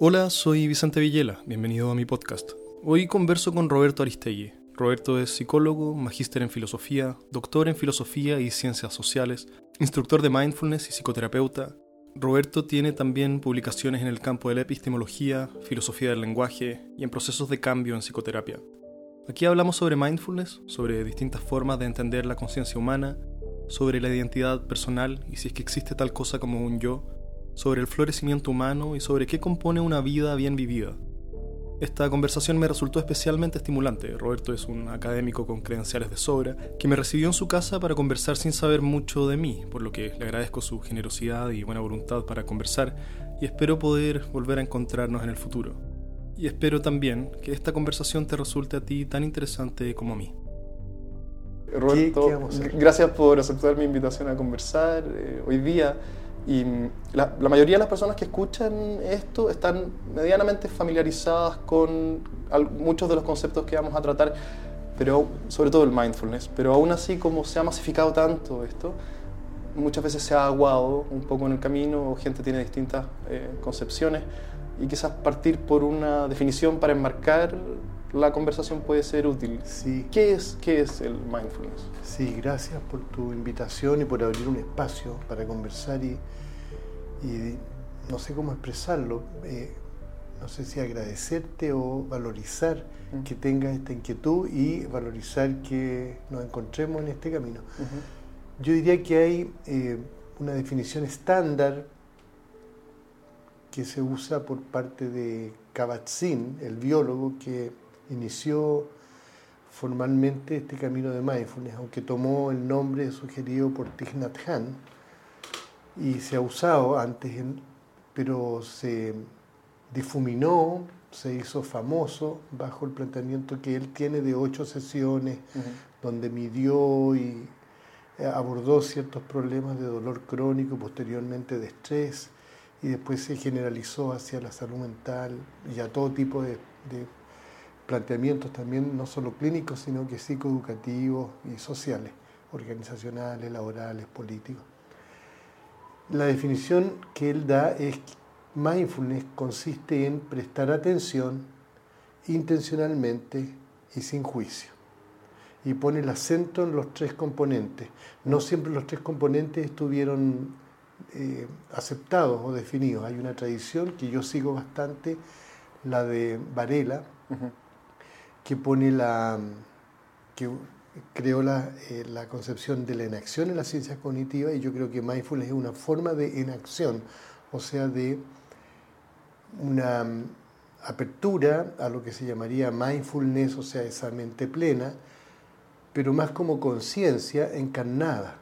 Hola, soy Vicente Villela, bienvenido a mi podcast. Hoy converso con Roberto Aristegui. Roberto es psicólogo, magíster en filosofía, doctor en filosofía y ciencias sociales, instructor de mindfulness y psicoterapeuta. Roberto tiene también publicaciones en el campo de la epistemología, filosofía del lenguaje y en procesos de cambio en psicoterapia. Aquí hablamos sobre mindfulness, sobre distintas formas de entender la conciencia humana, sobre la identidad personal y si es que existe tal cosa como un yo, sobre el florecimiento humano y sobre qué compone una vida bien vivida. Esta conversación me resultó especialmente estimulante. Roberto es un académico con credenciales de sobra que me recibió en su casa para conversar sin saber mucho de mí, por lo que le agradezco su generosidad y buena voluntad para conversar y espero poder volver a encontrarnos en el futuro. Y espero también que esta conversación te resulte a ti tan interesante como a mí. Roberto, gracias por aceptar mi invitación a conversar eh, hoy día. Y la, mayoría de las personas que escuchan esto están medianamente familiarizadas con muchos de los conceptos que vamos a tratar, pero sobre todo el mindfulness. Pero aún así, como se ha masificado tanto esto, muchas veces se ha aguado un poco en el camino, gente tiene distintas eh, concepciones y quizás partir por una definición para enmarcar la conversación puede ser útil. Sí. ¿Qué es, qué es el mindfulness? Sí, gracias por tu invitación y por abrir un espacio para conversar y, y no sé cómo expresarlo. Eh, no sé si agradecerte o valorizar que tengas esta inquietud y valorizar que nos encontremos en este camino. Yo diría que hay eh, una definición estándar que se usa por parte de Kabat-Zinn, el biólogo que inició formalmente este camino de mindfulness, aunque tomó el nombre sugerido por Thich Nhat Hanh y se ha usado antes, pero se difuminó, se hizo famoso bajo el planteamiento que él tiene de ocho sesiones, donde midió y abordó ciertos problemas de dolor crónico, posteriormente de estrés, y después se generalizó hacia la salud mental y a todo tipo de, de planteamientos también, no solo clínicos, sino que psicoeducativos y sociales, organizacionales, laborales, políticos. La definición que él da es mindfulness consiste en prestar atención intencionalmente y sin juicio. Y pone el acento en los tres componentes. No siempre los tres componentes estuvieron eh, aceptados o definidos. Hay una tradición que yo sigo bastante, la de Varela, que pone la que creó la, eh, la, concepción de la inacción en las ciencias cognitivas y yo creo que mindfulness es una forma de inacción, o sea, de una mm, apertura a lo que se llamaría mindfulness, o sea, esa mente plena, pero más como conciencia encarnada,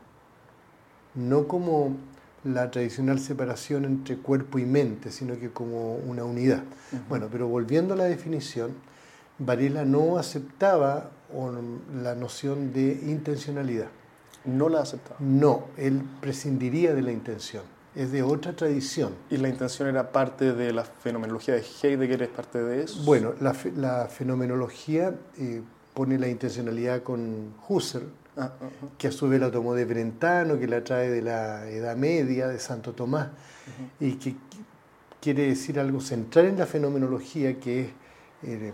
no como la tradicional separación entre cuerpo y mente, sino que como una unidad. Bueno, pero volviendo a la definición, Varela no aceptaba la noción de intencionalidad. ¿No la aceptaba? No, él prescindiría de la intención. Es de otra tradición. ¿Y la intención era parte de la fenomenología de Heidegger? ¿Es parte de eso? Bueno, la, fenomenología eh, pone la intencionalidad con Husserl, ah, que a su vez la tomó de Brentano, que la trae de la Edad Media, de Santo Tomás, y que quiere decir algo central en la fenomenología, que es eh,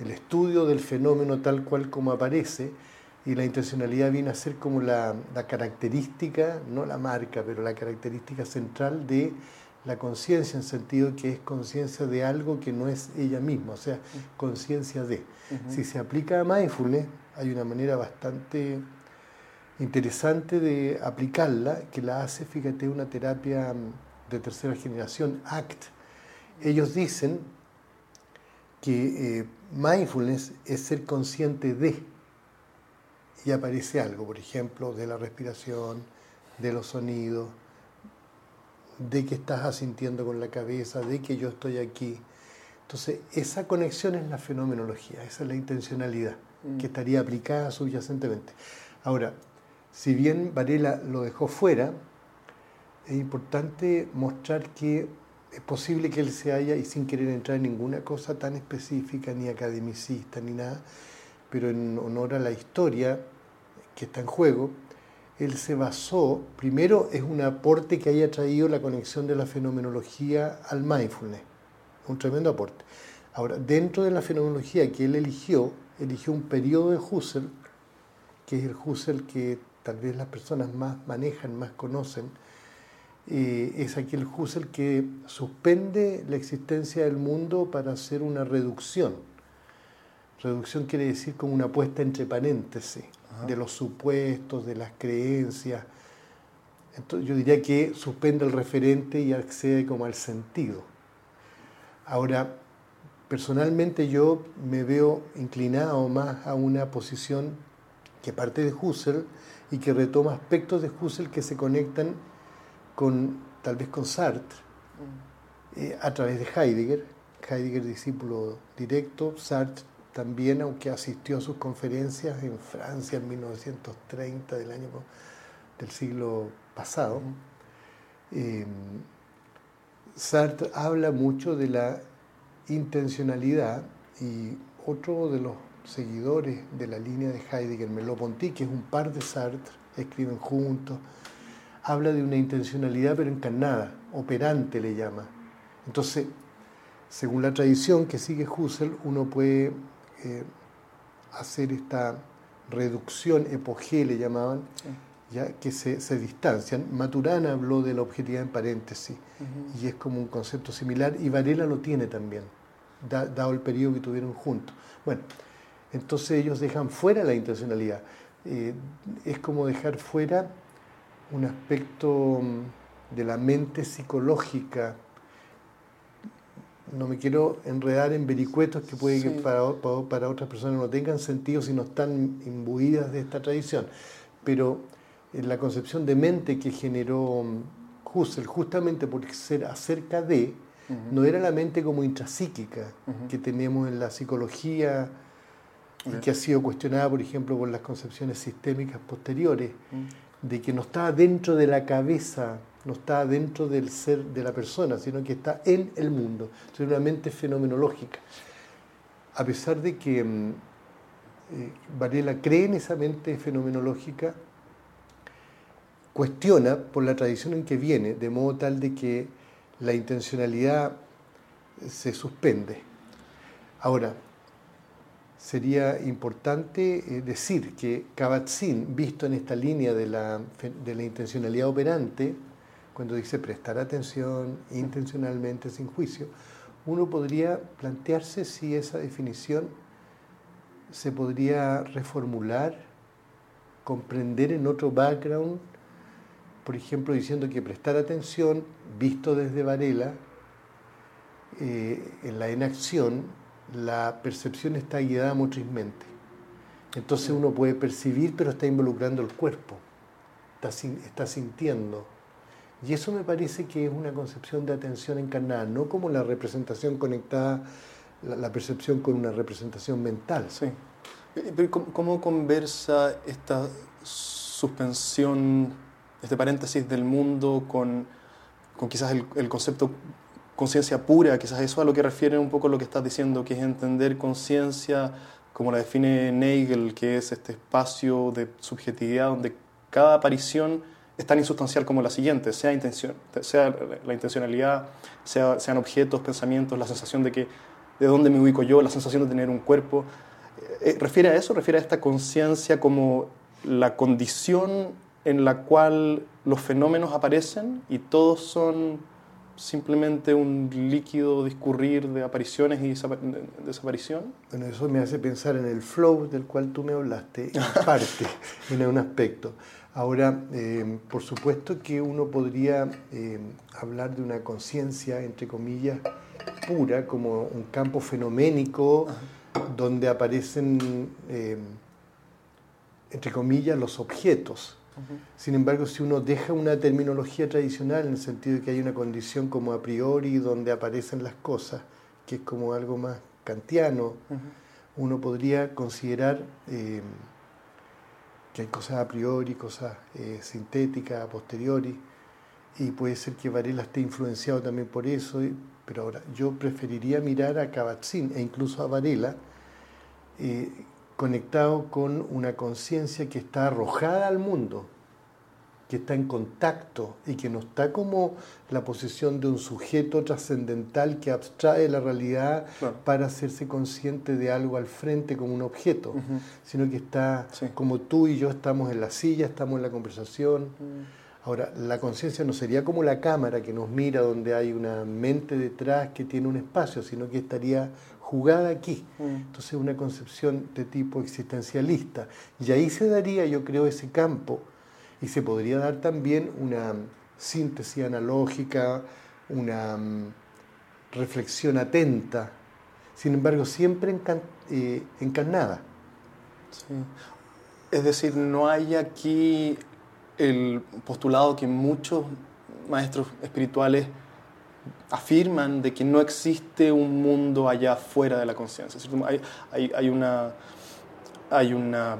el estudio del fenómeno tal cual como aparece y la intencionalidad viene a ser como la, característica, no la marca, pero la característica central de la conciencia en sentido que es conciencia de algo que no es ella misma, o sea, conciencia de. Si se aplica a mindfulness, hay una manera bastante interesante de aplicarla, que la hace, fíjate, una terapia de tercera generación, ACT. Ellos dicen que eh, mindfulness es ser consciente de y aparece algo, por ejemplo, de la respiración, de los sonidos, de que estás asintiendo con la cabeza, de que yo estoy aquí. Entonces, esa conexión es la fenomenología, esa es la intencionalidad mm. que estaría aplicada subyacentemente. Ahora, si bien Varela lo dejó fuera, es importante mostrar que es posible que él se haya, y sin querer entrar en ninguna cosa tan específica, ni academicista, ni nada, pero en honor a la historia que está en juego, él se basó, primero es un aporte que haya traído la conexión de la fenomenología al mindfulness, un tremendo aporte. Ahora, dentro de la fenomenología que él eligió, eligió un periodo de Husserl, que es el Husserl que tal vez las personas más manejan, más conocen, eh, es aquel Husserl que suspende la existencia del mundo para hacer una reducción. Reducción quiere decir como una puesta entre paréntesis de los supuestos, de las creencias. Entonces, yo diría que suspende el referente y accede como al sentido. Ahora, personalmente yo me veo inclinado más a una posición que parte de Husserl y que retoma aspectos de Husserl que se conectan con tal vez con Sartre mm. eh, a través de Heidegger. Heidegger discípulo directo, Sartre también, aunque asistió a sus conferencias en Francia en 1930 del año del siglo pasado. Eh, Sartre habla mucho de la intencionalidad y otro de los seguidores de la línea de Heidegger, Merleau-Ponty, que es un par de Sartre, escriben juntos, habla de una intencionalidad pero encarnada, operante le llama. Entonces, según la tradición que sigue Husserl, uno puede eh, hacer esta reducción epogé, le llamaban, ya que se, distancian. Maturana habló de la objetividad en paréntesis y es como un concepto similar y Varela lo tiene también, dado el periodo que tuvieron juntos. Bueno, entonces ellos dejan fuera la intencionalidad. Eh, es como dejar fuera un aspecto mm, de la mente psicológica. No me quiero enredar en vericuetos que puede que para, para, otras personas no tengan sentido si no están imbuidas de esta tradición. Pero en la concepción de mente que generó mm, Husserl, justamente por ser acerca de, no era la mente como intrapsíquica que tenemos en la psicología y que ha sido cuestionada, por ejemplo, por las concepciones sistémicas posteriores de que no está dentro de la cabeza, no está dentro del ser de la persona, sino que está en el mundo. Es una mente fenomenológica. A pesar de que mm, eh, Varela cree en esa mente fenomenológica, cuestiona por la tradición en que viene, de modo tal de que la intencionalidad se suspende. Ahora, sería importante eh, decir que Kabat-Zinn, visto en esta línea de la, de intencionalidad operante, cuando dice prestar atención intencionalmente sin juicio, uno podría plantearse si esa definición se podría reformular, comprender en otro background, por ejemplo, diciendo que prestar atención, visto desde Varela, eh, en la inacción, la percepción está guiada motrizmente. Entonces uno puede percibir, pero está involucrando el cuerpo, está, está sintiendo. Y eso me parece que es una concepción de atención encarnada, no como la representación conectada, la, percepción con una representación mental. Sí. Pero ¿cómo, conversa esta suspensión, este paréntesis del mundo con, con quizás el, el concepto conciencia pura, quizás eso a lo que refiere un poco lo que estás diciendo, que es entender conciencia como la define Nagel, que es este espacio de subjetividad donde cada aparición es tan insustancial como la siguiente, sea, intención, sea la intencionalidad, sea, sean objetos, pensamientos, la sensación de que de dónde me ubico yo, la sensación de tener un cuerpo. Eh, eh, ¿Refiere a eso? ¿Refiere a esta conciencia como la condición en la cual los fenómenos aparecen y todos son simplemente un líquido discurrir de apariciones y desaparición? Bueno, eso me hace pensar en el flow del cual tú me hablaste, en parte, en un aspecto. Ahora, eh, por supuesto que uno podría eh, hablar de una conciencia, entre comillas, pura, como un campo fenoménico donde aparecen, eh, entre comillas, los objetos sin embargo, si uno deja una terminología tradicional en el sentido de que hay una condición como a priori donde aparecen las cosas, que es como algo más kantiano, uno podría considerar eh, que hay cosas a priori, cosas eh, sintéticas, a posteriori, y puede ser que Varela esté influenciado también por eso, pero ahora yo preferiría mirar a Kabat-Zinn e incluso a Varela, eh, conectado con una conciencia que está arrojada al mundo, que está en contacto y que no está como la posición de un sujeto trascendental que abstrae la realidad para hacerse consciente de algo al frente como un objeto, sino que está como tú y yo estamos en la silla, estamos en la conversación. Ahora, la conciencia no sería como la cámara que nos mira donde hay una mente detrás que tiene un espacio, sino que estaría jugada aquí. Mm. Entonces, una concepción de tipo existencialista. Y ahí se daría, yo creo, ese campo y se podría dar también una síntesis analógica, una mm, reflexión atenta, sin embargo siempre eh, encarnada. Es decir, no hay aquí el postulado que muchos maestros espirituales afirman de que no existe un mundo allá fuera de la conciencia. Hay, una, hay una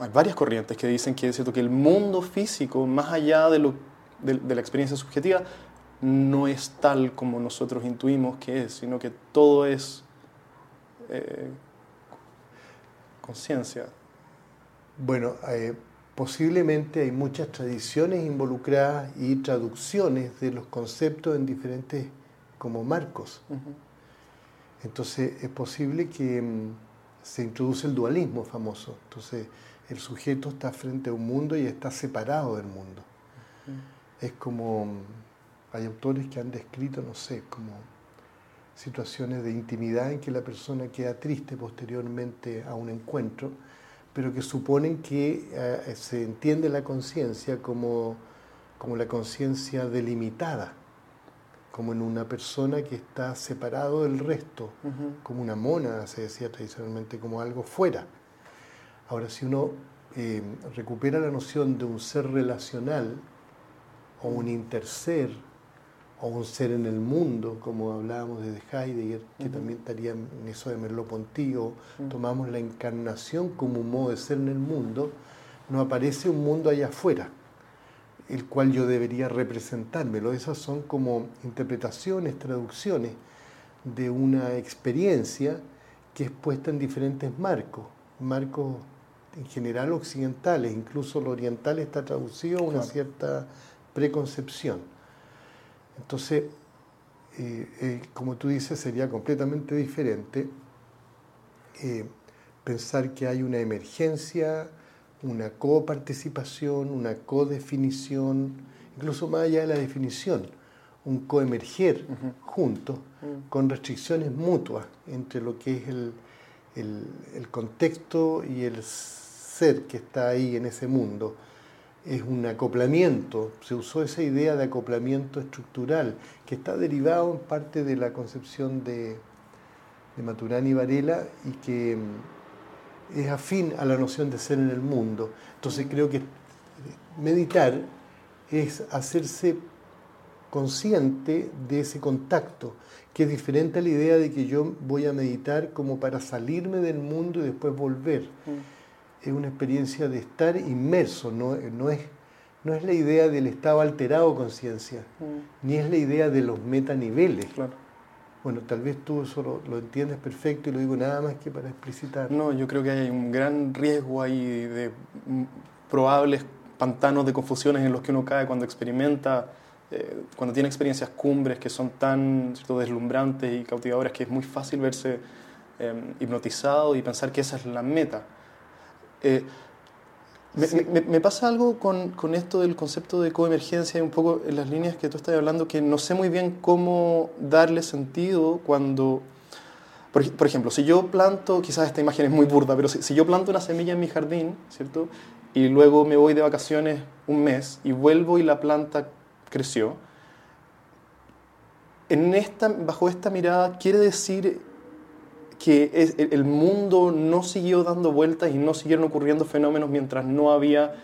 hay varias corrientes que dicen que es cierto que el mundo físico, más allá de, lo, de, la experiencia subjetiva, no es tal como nosotros intuimos que es, sino que todo es eh, conciencia. Bueno, eh, posiblemente hay muchas tradiciones involucradas y traducciones de los conceptos en diferentes como marcos. Entonces es posible que mm, se introduce el dualismo famoso. Entonces el sujeto está frente a un mundo y está separado del mundo. Es como, hay autores que han descrito, no sé, como situaciones de intimidad en que la persona queda triste posteriormente a un encuentro, pero que suponen que eh, se entiende la conciencia como, como la conciencia delimitada, como en una persona que está separado del resto, como una mona, se decía tradicionalmente, como algo fuera. Ahora, si uno eh, recupera la noción de un ser relacional o un interser o un ser en el mundo, como hablábamos de Heidegger, que también estaría en eso de Merleau-Ponty, tomamos la encarnación como un modo de ser en el mundo, nos aparece un mundo allá afuera, el cual yo debería representármelo. Esas son como interpretaciones, traducciones de una experiencia que es puesta en diferentes marcos, marcos en general occidentales, incluso lo oriental está traducido a una cierta preconcepción. Entonces, eh, eh, como tú dices, sería completamente diferente eh, pensar que hay una emergencia, una coparticipación, una codefinición, incluso más allá de la definición, un coemerger juntos, mm. con restricciones mutuas entre lo que es el, el contexto y el ser que está ahí en ese mundo. Es un acoplamiento, se usó esa idea de acoplamiento estructural, que está derivado en parte de la concepción de, de Maturana y Varela y que mm, es afín a la noción de ser en el mundo. Entonces creo que meditar es hacerse consciente de ese contacto, que es diferente a la idea de que yo voy a meditar como para salirme del mundo y después volver. Mm es una experiencia de estar inmerso, no, no, es, no es la idea del estado alterado conciencia, mm. ni es la idea de los metaniveles. Claro. Bueno, tal vez tú eso lo, entiendes perfecto y lo digo nada más que para explicitar. No, yo creo que hay un gran riesgo ahí de probables pantanos de confusiones en los que uno cae cuando experimenta, eh, cuando tiene experiencias cumbres que son tan deslumbrantes y cautivadoras que es muy fácil verse eh, hipnotizado y pensar que esa es la meta. Eh, me, pasa algo con, con, esto del concepto de coemergencia y un poco en las líneas que tú estás hablando que no sé muy bien cómo darle sentido cuando, por, ejemplo, si yo planto, quizás esta imagen es muy burda, pero si, si, yo planto una semilla en mi jardín, ¿cierto? Y luego me voy de vacaciones un mes y vuelvo y la planta creció, en esta, bajo esta mirada quiere decir que el mundo no siguió dando vueltas y no siguieron ocurriendo fenómenos mientras no había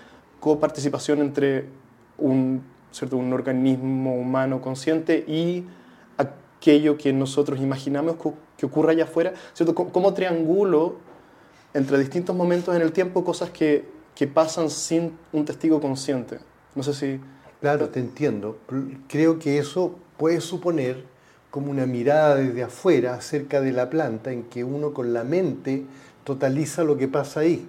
coparticipación entre un, ¿cierto? un organismo humano consciente y aquello que nosotros imaginamos que ocurra allá afuera, ¿cierto? Como triangulo entre distintos momentos en el tiempo cosas que, que pasan sin un testigo consciente. No sé si... Claro, te entiendo. Creo que eso puede suponer como una mirada desde afuera acerca de la planta en que uno con la mente totaliza lo que pasa ahí.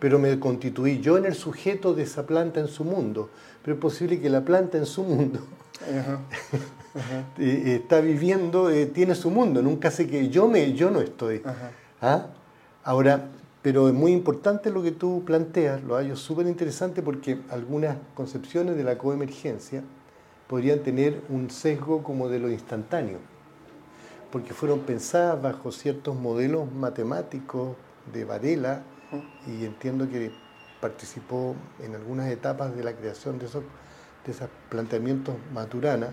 pero me constituí yo en el sujeto de esa planta en su mundo. Pero es posible que la planta en su mundo eh, está viviendo, eh, tiene su mundo, nunca sé que yo, me, yo no estoy. ¿Ah? Ahora, pero es muy importante lo que tú planteas, lo hallo súper interesante porque algunas concepciones de la coemergencia podrían tener un sesgo como de lo instantáneo, porque fueron pensadas bajo ciertos modelos matemáticos de Varela y entiendo que participó en algunas etapas de la creación de esos, de esos planteamientos Maturana,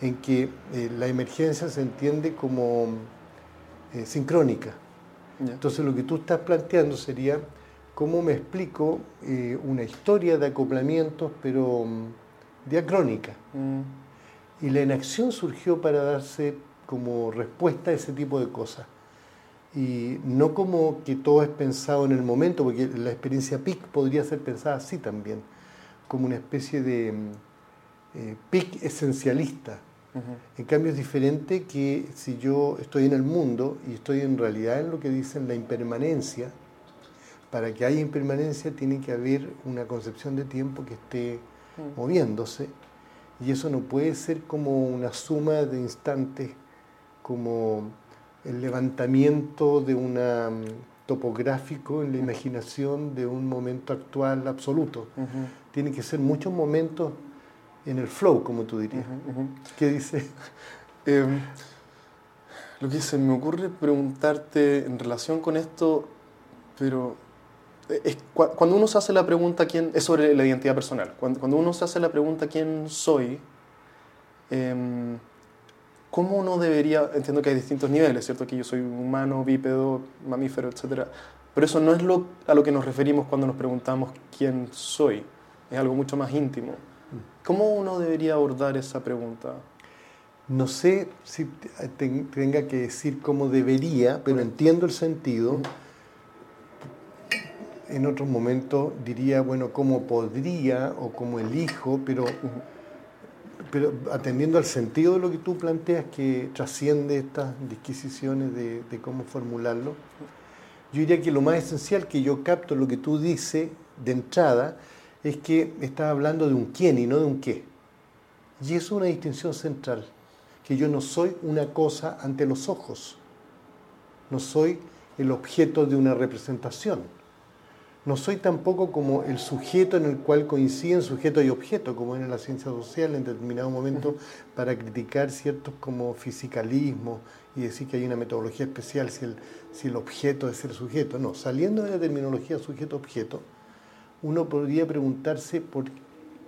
en que eh, la emergencia se entiende como eh, sincrónica. Entonces lo que tú estás planteando sería cómo me explico eh, una historia de acoplamientos, pero mm, diacrónica. Mm. Y la inacción surgió para darse como respuesta a ese tipo de cosas. Y no como que todo es pensado en el momento, porque la experiencia PIC podría ser pensada así también, como una especie de mm, eh, PIC esencialista, en cambio es diferente que si yo estoy en el mundo y estoy en realidad en lo que dicen la impermanencia, para que haya impermanencia tiene que haber una concepción de tiempo que esté mm. moviéndose y eso no puede ser como una suma de instantes, como el levantamiento de un topográfico en la imaginación de un momento actual absoluto. Tiene que ser muchos momentos en el flow, como tú dirías. ¿Qué dice? Em, lo que se me ocurre preguntarte en relación con esto, pero es, cuando uno se hace la pregunta quién es sobre la identidad personal, cuando, cuando uno se hace la pregunta quién soy, em, ¿cómo uno debería, entiendo que hay distintos niveles, ¿cierto? Que yo soy humano, bípedo, mamífero, etc. Pero eso no es lo, a lo que nos referimos cuando nos preguntamos quién soy, es algo mucho más íntimo. ¿Cómo uno debería abordar esa pregunta? No sé si tenga que decir cómo debería, pero entiendo el sentido. En otros momentos diría, bueno, cómo podría o cómo elijo, pero, pero atendiendo al sentido de lo que tú planteas, que trasciende estas disquisiciones de, de cómo formularlo, yo diría que lo más esencial que yo capto lo que tú dices de entrada es que está hablando de un quién y no de un qué. Y eso es una distinción central, que yo no soy una cosa ante los ojos, no soy el objeto de una representación, no soy tampoco como el sujeto en el cual coinciden sujeto y objeto, como en la ciencia social en determinado momento, para criticar ciertos como fisicalismo y decir que hay una metodología especial si el, si el objeto es el sujeto. No, saliendo de la terminología sujeto-objeto, uno podría preguntarse por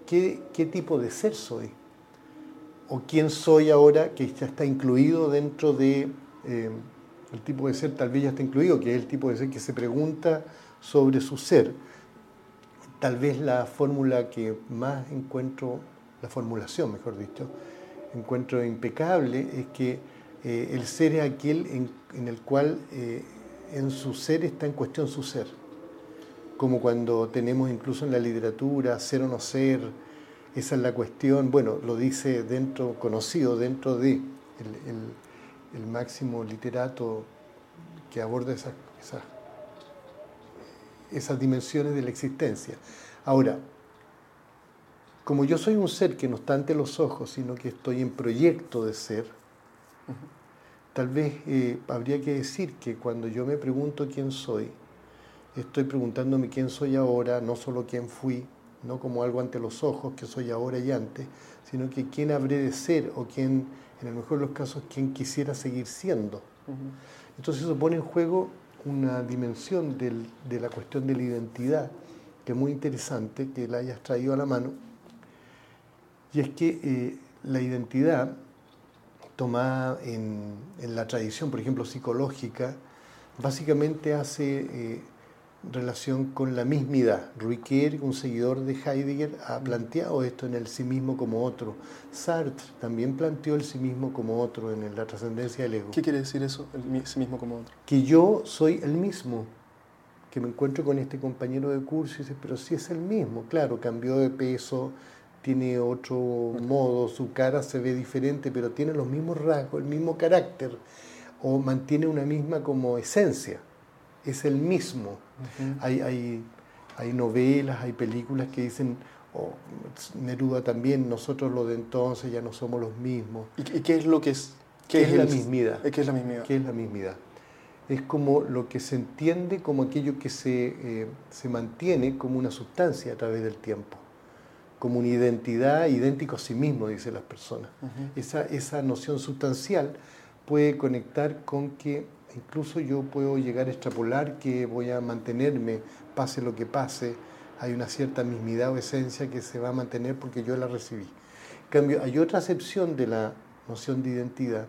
qué, qué tipo de ser soy o quién soy ahora que ya está incluido dentro de eh, el tipo de ser tal vez ya está incluido, que es el tipo de ser que se pregunta sobre su ser. Tal vez la fórmula que más encuentro, la formulación mejor dicho, encuentro impecable es que eh, el ser es aquel en, el cual eh, en su ser está en cuestión su ser como cuando tenemos incluso en la literatura ser o no ser, esa es la cuestión, bueno, lo dice dentro, conocido dentro de el, máximo literato que aborda esas, esas, dimensiones de la existencia. Ahora, como yo soy un ser que no está ante los ojos, sino que estoy en proyecto de ser, tal vez eh, habría que decir que cuando yo me pregunto quién soy, estoy preguntándome quién soy ahora, no solo quién fui, no como algo ante los ojos, que soy ahora y antes, sino que quién habré de ser o quién, en el mejor de los casos, quién quisiera seguir siendo. Entonces eso pone en juego una dimensión de la cuestión de la identidad, que es muy interesante que la hayas traído a la mano, y es que eh, la identidad tomada en, la tradición, por ejemplo, psicológica, básicamente hace... Eh, relación con la mismidad. Riquet, un seguidor de Heidegger, ha planteado esto en el sí mismo como otro. Sartre también planteó el sí mismo como otro en la trascendencia del ego. ¿Qué quiere decir eso, el sí mismo como otro? Que yo soy el mismo, que me encuentro con este compañero de curso y dice, pero si es el mismo, claro, cambió de peso, tiene otro modo, su cara se ve diferente, pero tiene los mismos rasgos, el mismo carácter, o mantiene una misma como esencia, es el mismo hay, hay novelas, hay películas que dicen, o Neruda también, nosotros los de entonces ya no somos los mismos. ¿Y, qué es lo que es? ¿Qué, es, la mismidad? ¿Qué es la mismidad? ¿Qué es la mismidad? Es como lo que se entiende como aquello que se, eh, se mantiene como una sustancia a través del tiempo, como una identidad idéntico a sí mismo, dicen las personas. esa, esa noción sustancial puede conectar con que incluso yo puedo llegar a extrapolar que voy a mantenerme, pase lo que pase, hay una cierta mismidad o esencia que se va a mantener porque yo la recibí. En cambio, hay otra acepción de la noción de identidad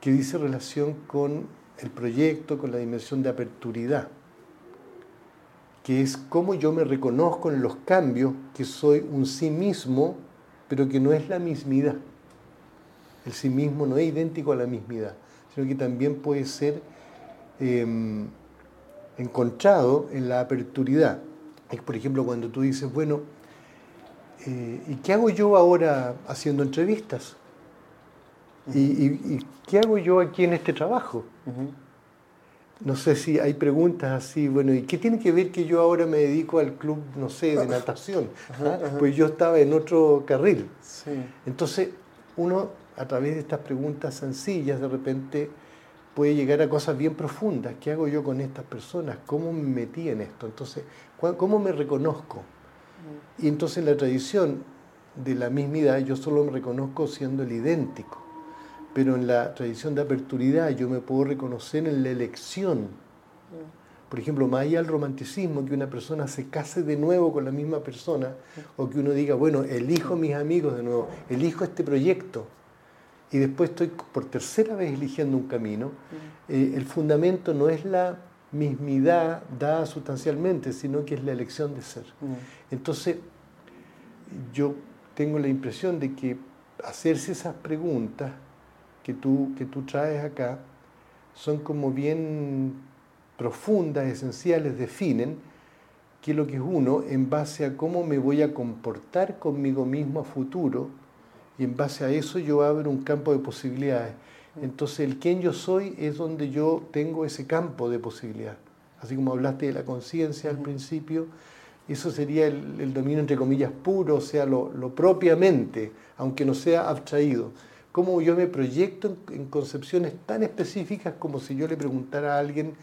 que dice relación con el proyecto, con la dimensión de aperturidad, que es cómo yo me reconozco en los cambios, que soy un sí mismo, pero que no es la mismidad. El sí mismo no es idéntico a la mismidad, sino que también puede ser em, encontrado en la aperturidad. Es, por ejemplo, cuando tú dices, bueno, eh, ¿y qué hago yo ahora haciendo entrevistas? ¿Y, qué hago yo aquí en este trabajo? No sé si hay preguntas así, bueno, ¿y qué tiene que ver que yo ahora me dedico al club, no sé, de natación? ¿Ah? Pues yo estaba en otro carril. Entonces, uno a través de estas preguntas sencillas de repente puede llegar a cosas bien profundas. ¿Qué hago yo con estas personas? ¿Cómo me metí en esto? Entonces, ¿cómo me reconozco? Mm. Y entonces en la tradición de la mismidad yo solo me reconozco siendo el idéntico. Pero en la tradición de aperturidad yo me puedo reconocer en la elección. Mm. Por ejemplo, más allá del romanticismo, que una persona se case de nuevo con la misma persona, o que uno diga, bueno, elijo mis amigos de nuevo, elijo este proyecto, y después estoy por tercera vez eligiendo un camino, mm. eh, el fundamento no es la mismidad dada sustancialmente, sino que es la elección de ser. Mm. Entonces, yo tengo la impresión de que hacerse esas preguntas que tú, que tú traes acá son como bien profundas, esenciales, definen qué es lo que es uno en base a cómo me voy a comportar conmigo mismo a futuro, y en base a eso yo abro un campo de posibilidades. Entonces el quién yo soy es donde yo tengo ese campo de posibilidad. Así como hablaste de la conciencia al principio, eso sería el, dominio entre comillas puro, o sea, lo, propiamente, aunque no sea abstraído. Cómo yo me proyecto en, concepciones tan específicas como si yo le preguntara a alguien,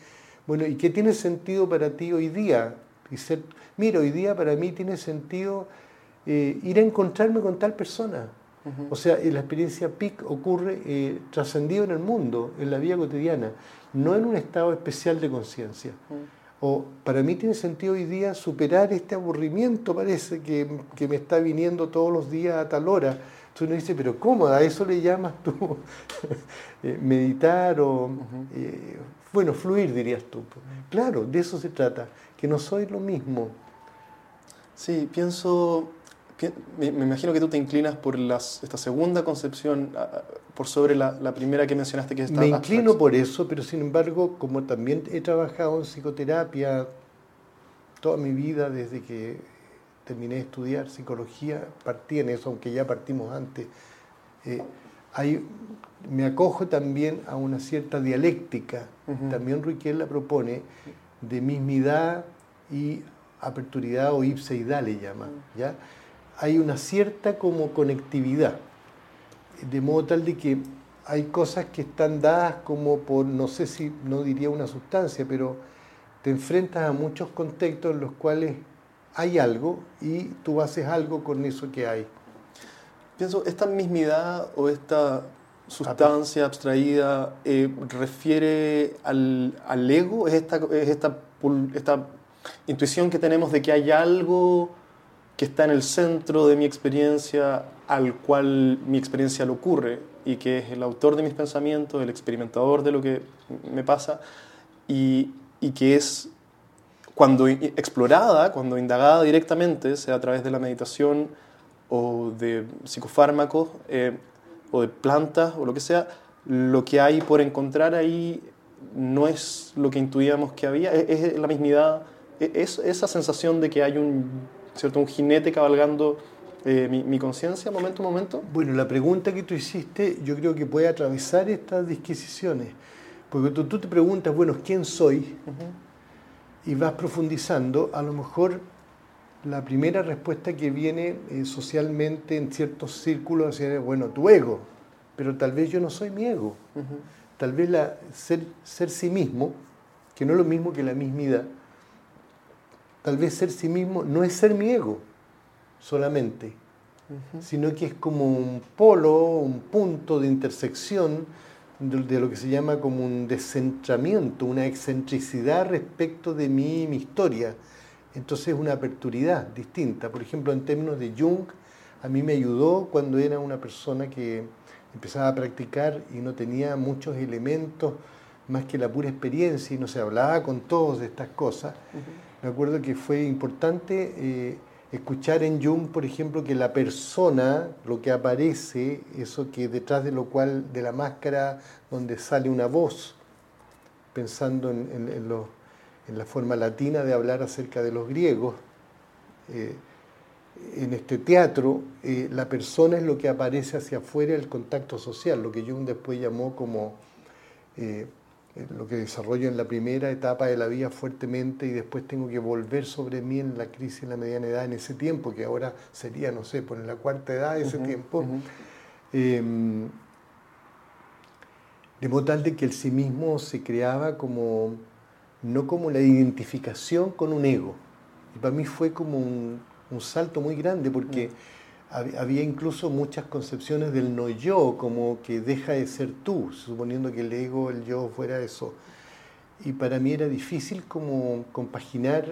bueno, ¿y qué tiene sentido para ti hoy día? Y ser, mira, hoy día para mí tiene sentido eh, ir a encontrarme con tal persona o sea, la experiencia PIC ocurre eh, trascendido en el mundo, en la vida cotidiana, no en un estado especial de conciencia. O para mí tiene sentido hoy día superar este aburrimiento, parece, que, me está viniendo todos los días a tal hora. Entonces uno dice, pero ¿cómo? ¿A eso le llamas tú eh, meditar o, eh, bueno, fluir dirías tú? Claro, de eso se trata, que no soy lo mismo. Sí, pienso me, imagino que tú te inclinas por las, esta segunda concepción por sobre la, primera que mencionaste que está Me inclino por eso, pero sin embargo, como también he trabajado en psicoterapia toda mi vida desde que terminé de estudiar psicología, partí en eso, aunque ya partimos antes. Eh, me acojo también a una cierta dialéctica, también Ruiquel la propone, de mismidad y aperturidad o ipseidad le llama, ¿ya? Hay una cierta como conectividad, de modo tal de que hay cosas que están dadas como por, no sé si, no diría una sustancia, pero te enfrentas a muchos contextos en los cuales hay algo y tú haces algo con eso que hay. Pienso, esta mismidad o esta sustancia abstraída eh, refiere al, al, ego, es esta, es esta, esta intuición que tenemos de que hay algo que está en el centro de mi experiencia, al cual mi experiencia le ocurre, y que es el autor de mis pensamientos, el experimentador de lo que me pasa, y, y que es cuando explorada, cuando indagada directamente, sea a través de la meditación o de psicofármacos eh, o de plantas o lo que sea, lo que hay por encontrar ahí no es lo que intuíamos que había, es, es la mismidad, e-, es esa sensación de que hay un ¿cierto? Un jinete cabalgando eh, mi, conciencia momento a momento? Bueno, la pregunta que tú hiciste yo creo que puede atravesar estas disquisiciones, porque tú, te preguntas, bueno, ¿quién soy? y vas profundizando, a lo mejor la primera respuesta que viene eh, socialmente en ciertos círculos es, bueno, tu ego, pero tal vez yo no soy mi ego. Tal vez la, ser, ser sí mismo, que no es lo mismo que la mismidad, tal vez ser sí mismo no es ser mi ego solamente, sino que es como un polo, un punto de intersección de, lo que se llama como un descentramiento, una excentricidad respecto de mí y mi historia. Entonces es una aperturidad distinta. Por ejemplo, en términos de Jung, a mí me ayudó cuando era una persona que empezaba a practicar y no tenía muchos elementos más que la pura experiencia y no se hablaba con todos de estas cosas. Me acuerdo que fue importante eh, escuchar en Jung, por ejemplo, que la persona, lo que aparece, eso que detrás de lo cual, de la máscara donde sale una voz, pensando en, la forma latina de hablar acerca de los griegos, eh, en este teatro, eh, la persona es lo que aparece hacia afuera, el contacto social, lo que Jung después llamó como lo que desarrollo en la primera etapa de la vida fuertemente y después tengo que volver sobre mí en la crisis en la mediana edad, en ese tiempo, que ahora sería, no sé, por en la cuarta edad de ese tiempo. Em, de modo tal de que el sí mismo se creaba como, no como la identificación con un ego. Y para mí fue como un, un salto muy grande porque. Había incluso muchas concepciones del no yo, como que deja de ser tú, suponiendo que el ego, el yo fuera eso. Y para mí era difícil como compaginar,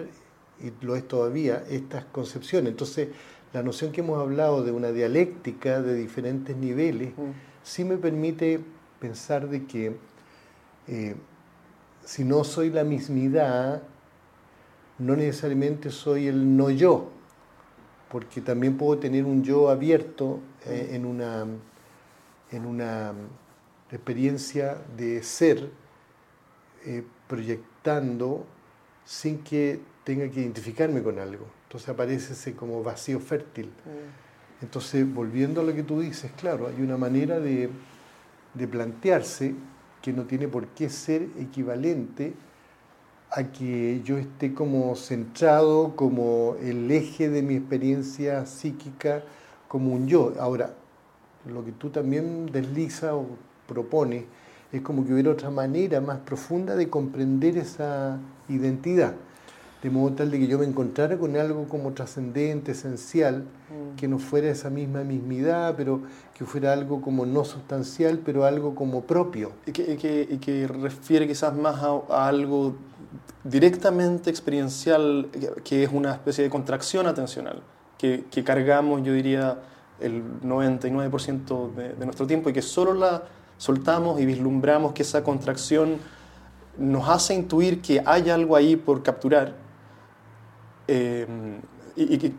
y lo es todavía, estas concepciones. Entonces, la noción que hemos hablado de una dialéctica de diferentes niveles, mm. sí me permite pensar de que eh, si no soy la mismidad, no necesariamente soy el no yo porque también puedo tener un yo abierto eh, en, una, en una experiencia de ser eh, proyectando sin que tenga que identificarme con algo. Entonces aparece ese como vacío fértil. Mm. Entonces, volviendo a lo que tú dices, claro, hay una manera de, de plantearse que no tiene por qué ser equivalente a que yo esté como centrado, como el eje de mi experiencia psíquica, como un yo. Ahora, lo que tú también desliza o propones es como que hubiera otra manera más profunda de comprender esa identidad, de modo tal de que yo me encontrara con algo como trascendente, esencial, mm. que no fuera esa misma mismidad, pero que fuera algo como no sustancial, pero algo como propio. Y que, refiere quizás más a algo directamente experiencial, que es una especie de contracción atencional, que, cargamos, yo diría, el 99% de, de, nuestro tiempo y que solo la soltamos y vislumbramos que esa contracción nos hace intuir que hay algo ahí por capturar, eh,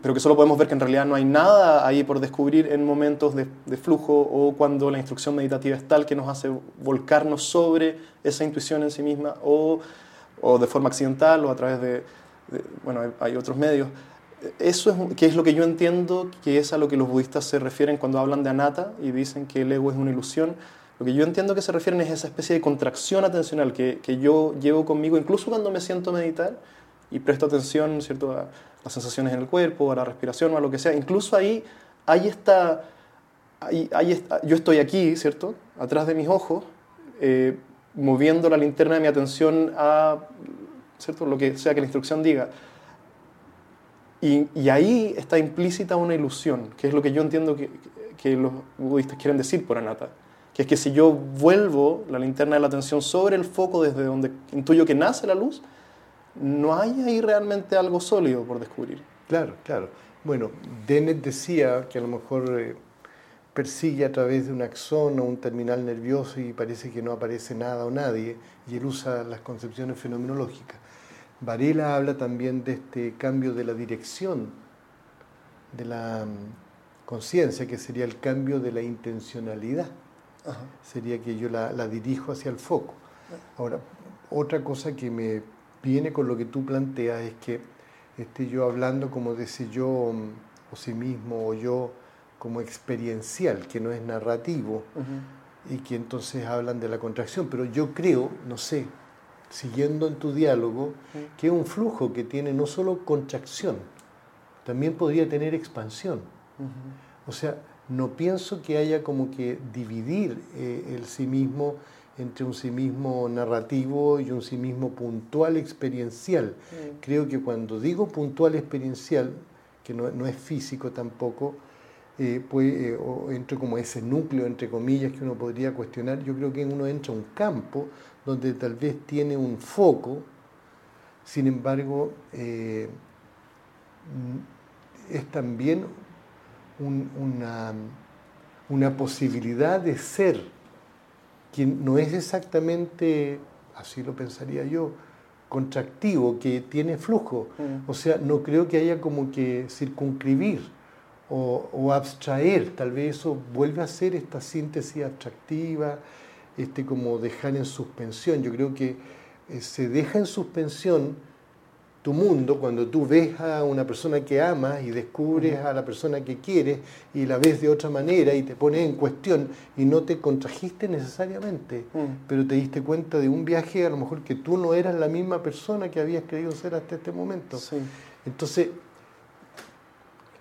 pero que solo podemos ver que en realidad no hay nada ahí por descubrir en momentos de, de, flujo o cuando la instrucción meditativa es tal que nos hace volcarnos sobre esa intuición en sí misma o de forma accidental o a través de, bueno, hay, otros medios. Eso es, que es lo que yo entiendo que es a lo que los budistas se refieren cuando hablan de anatta y dicen que el ego es una ilusión. Lo que yo entiendo que se refieren es esa especie de contracción atencional que, que yo llevo conmigo incluso cuando me siento meditar y presto atención ¿cierto? a las sensaciones en el cuerpo, a la respiración o a lo que sea. Incluso ahí hay esta... Ahí, yo estoy aquí, ¿cierto? Atrás de mis ojos, eh, moviendo la linterna de mi atención a ¿cierto? lo que sea que la instrucción diga. Y, y, ahí está implícita una ilusión, que es lo que yo entiendo que, que, los budistas quieren decir por anatta. Que es que si yo vuelvo la linterna de la atención sobre el foco desde donde intuyo que nace la luz, no hay ahí realmente algo sólido por descubrir. Claro, claro. Bueno, Dennett decía que a lo mejor eh, persigue a través de un axón o un terminal nervioso y parece que no aparece nada o nadie, y él usa las concepciones fenomenológicas. Varela habla también de este cambio de la dirección de la mm, conciencia, que sería el cambio de la intencionalidad. Sería que yo la, dirijo hacia el foco. Ahora, otra cosa que me viene con lo que tú planteas es que esté yo hablando como de yo mm, o sí mismo o yo como experiencial, que no es narrativo, y que entonces hablan de la contracción. Pero yo creo, no sé siguiendo en tu diálogo, que es un flujo que tiene no solo contracción, también podría tener expansión. O sea, no pienso que haya como que dividir eh, el sí mismo entre un sí mismo narrativo y un sí mismo puntual experiencial. Creo que cuando digo puntual experiencial, que no, es físico tampoco, eh, pues, eh, o entro como ese núcleo, entre comillas, que uno podría cuestionar, yo creo que uno entra a un campo donde tal vez tiene un foco, sin embargo, eh, es también una, una posibilidad de ser, que no es exactamente, así lo pensaría yo, contractivo, que tiene flujo. Mm. O sea, no creo que haya como que circunscribir o, o, abstraer, tal vez eso vuelve a ser esta síntesis abstractiva, este como dejar en suspensión. Yo creo que eh, se deja en suspensión tu mundo cuando tú ves a una persona que amas y descubres a la persona que quieres y la ves de otra manera y te pones en cuestión y no te contrajiste necesariamente, mm. pero te diste cuenta de un viaje a lo mejor que tú no eras la misma persona que habías creído ser hasta este momento. Entonces,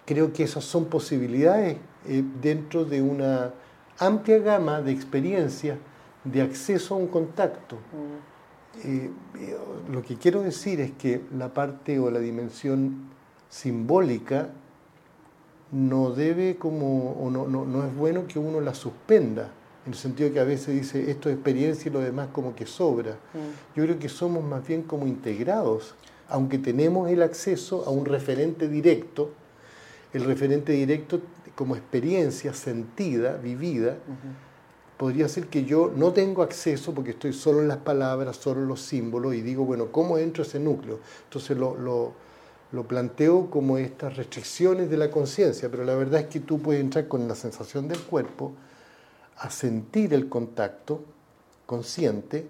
creo que esas son posibilidades eh, dentro de una amplia gama de experiencias de acceso a un contacto. Mm. Eh, lo que quiero decir es que la parte o la dimensión simbólica no debe como, o no, no, es bueno que uno la suspenda, en el sentido que a veces dice esto es experiencia y lo demás como que sobra. Mm. Yo creo que somos más bien como integrados, aunque tenemos el acceso a un referente directo, el referente directo como experiencia sentida, vivida, podría ser que yo no tengo acceso porque estoy solo en las palabras, solo en los símbolos y digo, bueno, ¿cómo entro a ese núcleo? Entonces lo, lo, planteo como estas restricciones de la conciencia, pero la verdad es que tú puedes entrar con la sensación del cuerpo a sentir el contacto consciente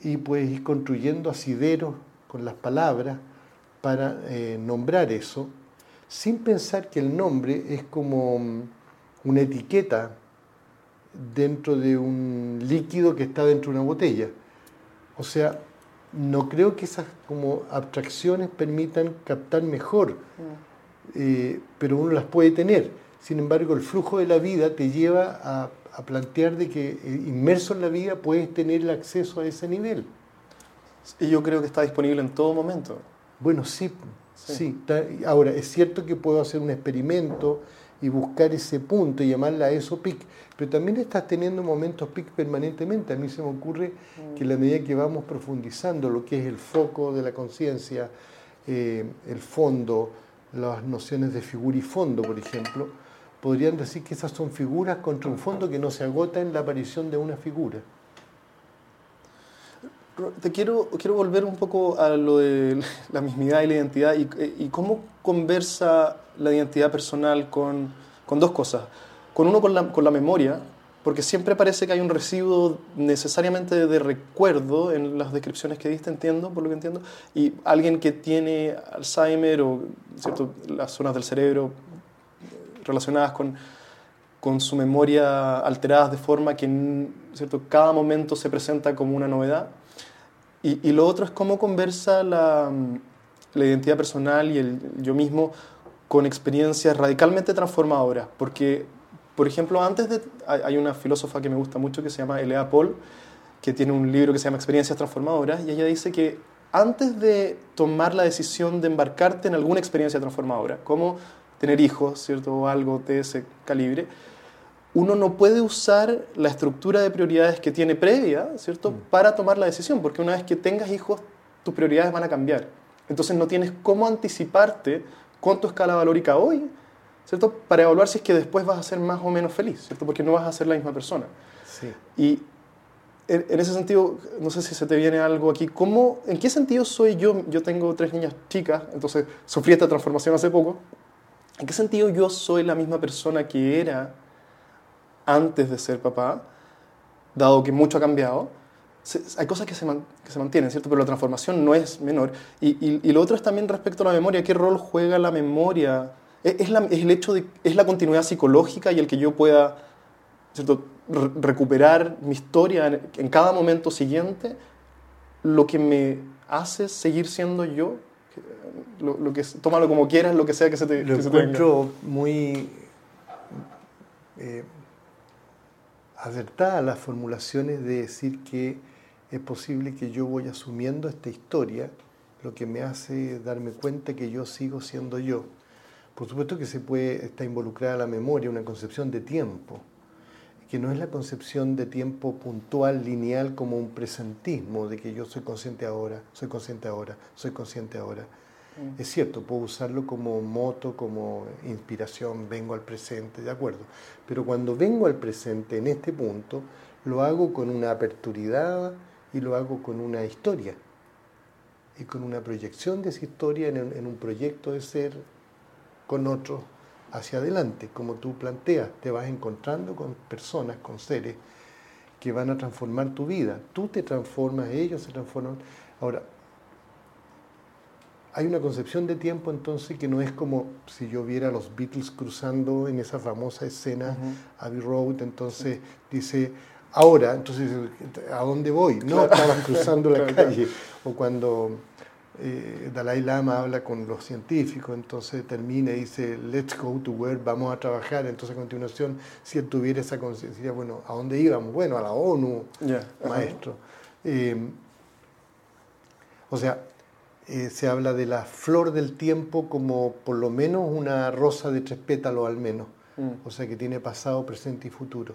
y puedes ir construyendo asideros con las palabras para eh, nombrar eso, sin pensar que el nombre es como mm, una etiqueta dentro de un líquido que está dentro de una botella. O sea, no creo que esas como abstracciones permitan captar mejor, mm. eh, pero uno las puede tener. Sin embargo, el flujo de la vida te lleva a, plantear de que eh, inmerso en la vida puedes tener el acceso a ese nivel. Y yo creo que está disponible en todo momento. Bueno, sí, sí. Ahora, es cierto que puedo hacer un experimento y buscar ese punto y llamarla eso pic, pero también estás teniendo momentos pic permanentemente. A mí se me ocurre que en la medida que vamos profundizando lo que es el foco de la conciencia, eh, el fondo, las nociones de figura y fondo, por ejemplo, podrían decir que esas son figuras contra un fondo que no se agota en la aparición de una figura. Te quiero, quiero volver un poco a lo de la mismidad y la identidad y, y cómo conversa la identidad personal con, con dos cosas. Con uno, con la, con la, memoria, porque siempre parece que hay un residuo necesariamente de recuerdo en las descripciones que diste, entiendo, por lo que entiendo, y alguien que tiene Alzheimer o ¿cierto? las zonas del cerebro relacionadas con, con su memoria alteradas de forma que ¿cierto? cada momento se presenta como una novedad. Y, y lo otro es cómo conversa la, la identidad personal y el yo mismo con experiencias radicalmente transformadoras, porque, por ejemplo, antes de... Hay una filósofa que me gusta mucho que se llama Elea Paul, que tiene un libro que se llama Experiencias Transformadoras, y ella dice que antes de tomar la decisión de embarcarte en alguna experiencia transformadora, como tener hijos, ¿cierto? O algo de ese calibre, uno no puede usar la estructura de prioridades que tiene previa, ¿cierto? Mm. Para tomar la decisión, porque una vez que tengas hijos, tus prioridades van a cambiar. Entonces no tienes cómo anticiparte con tu escala valórica hoy, ¿cierto? Para evaluar si es que después vas a ser más o menos feliz, ¿cierto? Porque no vas a ser la misma persona. Sí. Y en, ese sentido, no sé si se te viene algo aquí, ¿cómo, ¿en qué sentido soy yo? Yo tengo tres niñas chicas, entonces sufrí esta transformación hace poco. ¿En qué sentido yo soy la misma persona que era antes de ser papá, dado que mucho ha cambiado? hay cosas que se, que se, mantienen, ¿cierto? Pero la transformación no es menor. Y, y, lo otro es también respecto a la memoria. ¿Qué rol juega la memoria? ¿Es, es, la, es el hecho de, es la continuidad psicológica y el que yo pueda, ¿cierto? recuperar mi historia en, cada momento siguiente? lo que me hace seguir siendo yo, lo, que, tómalo como quieras, lo que sea que se te Lo encuentro muy eh, acertada las formulaciones de decir que es posible que yo voy asumiendo esta historia, lo que me hace darme cuenta que yo sigo siendo yo. Por supuesto que se puede, está involucrada la memoria, una concepción de tiempo, que no es la concepción de tiempo puntual, lineal, como un presentismo, de que yo soy consciente ahora, soy consciente ahora, soy consciente ahora. Mm. Es cierto, puedo usarlo como moto, como inspiración, vengo al presente, de acuerdo. Pero cuando vengo al presente en este punto, lo hago con una aperturidad y lo hago con una historia y con una proyección de esa historia en, un proyecto de ser con otros hacia adelante, como tú planteas, te vas encontrando con personas, con seres que van a transformar tu vida. Tú te transformas, ellos se transforman. Ahora, hay una concepción de tiempo entonces que no es como si yo viera a los Beatles cruzando en esa famosa escena Abbey Road, entonces dice, ahora, entonces, ¿a dónde voy? No, estaban cruzando la calle. O cuando eh, Dalai Lama habla con los científicos, entonces termina y dice, let's go to work, vamos a trabajar. Entonces a continuación, si él tuviera esa conciencia, bueno, ¿a dónde íbamos? Bueno, a la ONU, maestro. Eh, o sea, eh, se habla de la flor del tiempo como por lo menos una rosa de tres pétalos al menos, mm. o sea que tiene pasado, presente y futuro,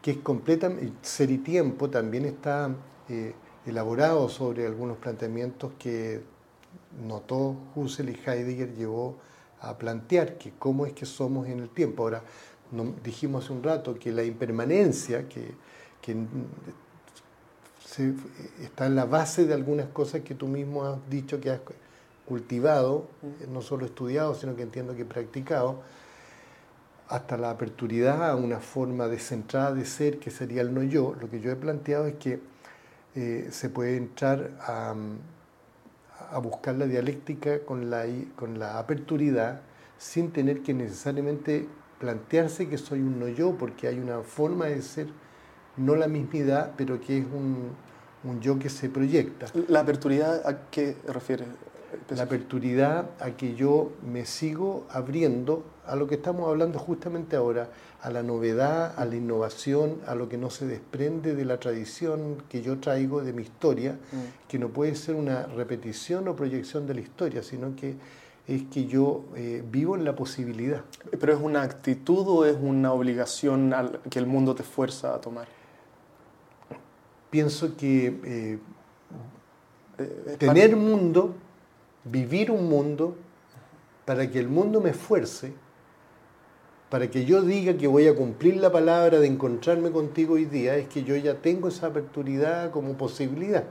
que es completamente, ser y tiempo también está eh, elaborado sobre algunos planteamientos que notó Husserl y Heidegger llevó a plantear, que cómo es que somos en el tiempo. Ahora, dijimos hace un rato que la impermanencia, que, que está en la base de algunas cosas que tú mismo has dicho que has cultivado, no solo estudiado, sino que entiendo que practicado, hasta la aperturidad a una forma descentrada de ser que sería el no yo, lo que yo he planteado es que eh, se puede entrar a, a, buscar la dialéctica con la, con la aperturidad sin tener que necesariamente plantearse que soy un no yo, porque hay una forma de ser no la mismidad, pero que es un, un yo que se proyecta. ¿La aperturidad a qué refiere? La aperturidad a que yo me sigo abriendo a lo que estamos hablando justamente ahora, a la novedad, a la innovación, a lo que no se desprende de la tradición que yo traigo de mi historia, mm. que no puede ser una repetición o proyección de la historia, sino que es que yo eh, vivo en la posibilidad. ¿Pero es una actitud o es una obligación que el mundo te fuerza a tomar? Pienso que eh, eh, tener mundo, vivir un mundo, para que el mundo me esfuerce, para que yo diga que voy a cumplir la palabra de encontrarme contigo hoy día, es que yo ya tengo esa aperturidad como posibilidad.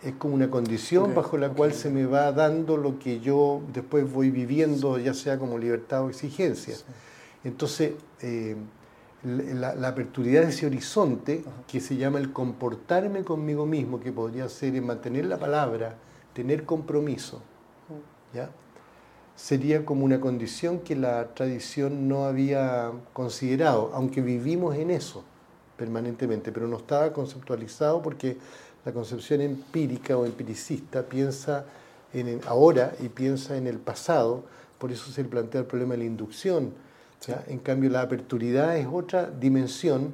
Es como una condición bajo la cual se me va dando lo que yo después voy viviendo, ya sea como libertad o exigencia. Entonces, eh, la, la, aperturidad de ese horizonte que se llama el comportarme conmigo mismo, que podría ser mantener la palabra, tener compromiso, ¿ya? sería como una condición que la tradición no había considerado, aunque vivimos en eso permanentemente, pero no estaba conceptualizado porque la concepción empírica o empiricista piensa en ahora y piensa en el pasado, por eso se plantea el problema de la inducción, en cambio, la aperturidad es otra dimensión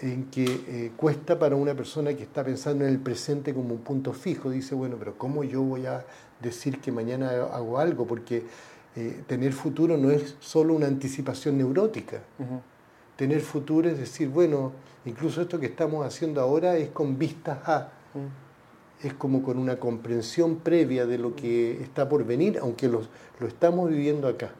en que eh, cuesta para una persona que está pensando en el presente como un punto fijo. Dice, bueno, pero ¿cómo yo voy a decir que mañana hago algo? Porque eh, tener futuro no es solo una anticipación neurótica. Tener futuro es decir, bueno, incluso esto que estamos haciendo ahora es con vistas a. Es como con una comprensión previa de lo que está por venir, aunque lo estamos viviendo acá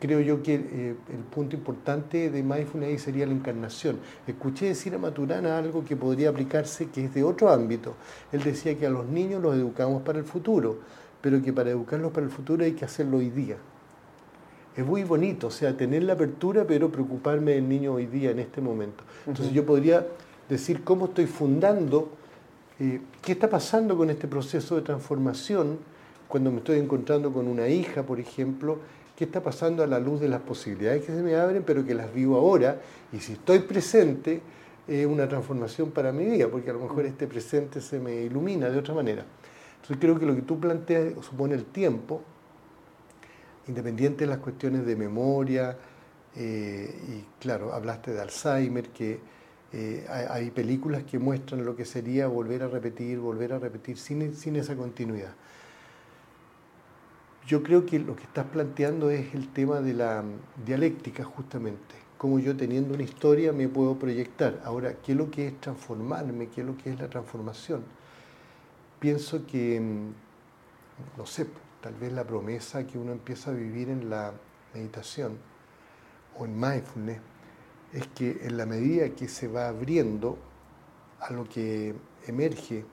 creo yo que eh, el punto importante de mindfulness sería la encarnación. Escuché decir a Maturana algo que podría aplicarse, que es de otro ámbito. Él decía que a los niños los educamos para el futuro, pero que para educarlos para el futuro hay que hacerlo hoy día. Es muy bonito, o sea, tener la apertura, pero preocuparme del niño hoy día, en este momento. Entonces yo podría decir cómo estoy fundando, eh, qué está pasando con este proceso de transformación cuando me estoy encontrando con una hija, por ejemplo, qué está pasando a la luz de las posibilidades que se me abren, pero que las vivo ahora. Y si estoy presente, es una transformación para mi vida, porque a lo mejor este presente se me ilumina de otra manera. Entonces creo que lo que tú planteas supone el tiempo, independiente de las cuestiones de memoria, eh, y claro, hablaste de Alzheimer, que eh, hay, películas que muestran lo que sería volver a repetir, volver a repetir, sin, sin esa continuidad. Yo creo que lo que estás planteando es el tema de la dialéctica, justamente cómo yo teniendo una historia me puedo proyectar. Ahora, ¿qué es lo que es transformarme? ¿Qué es lo que es la transformación? Pienso que, mm, no sé, tal vez la promesa que uno empieza a vivir en la meditación o en mindfulness es que en la medida que se va abriendo a lo que emerge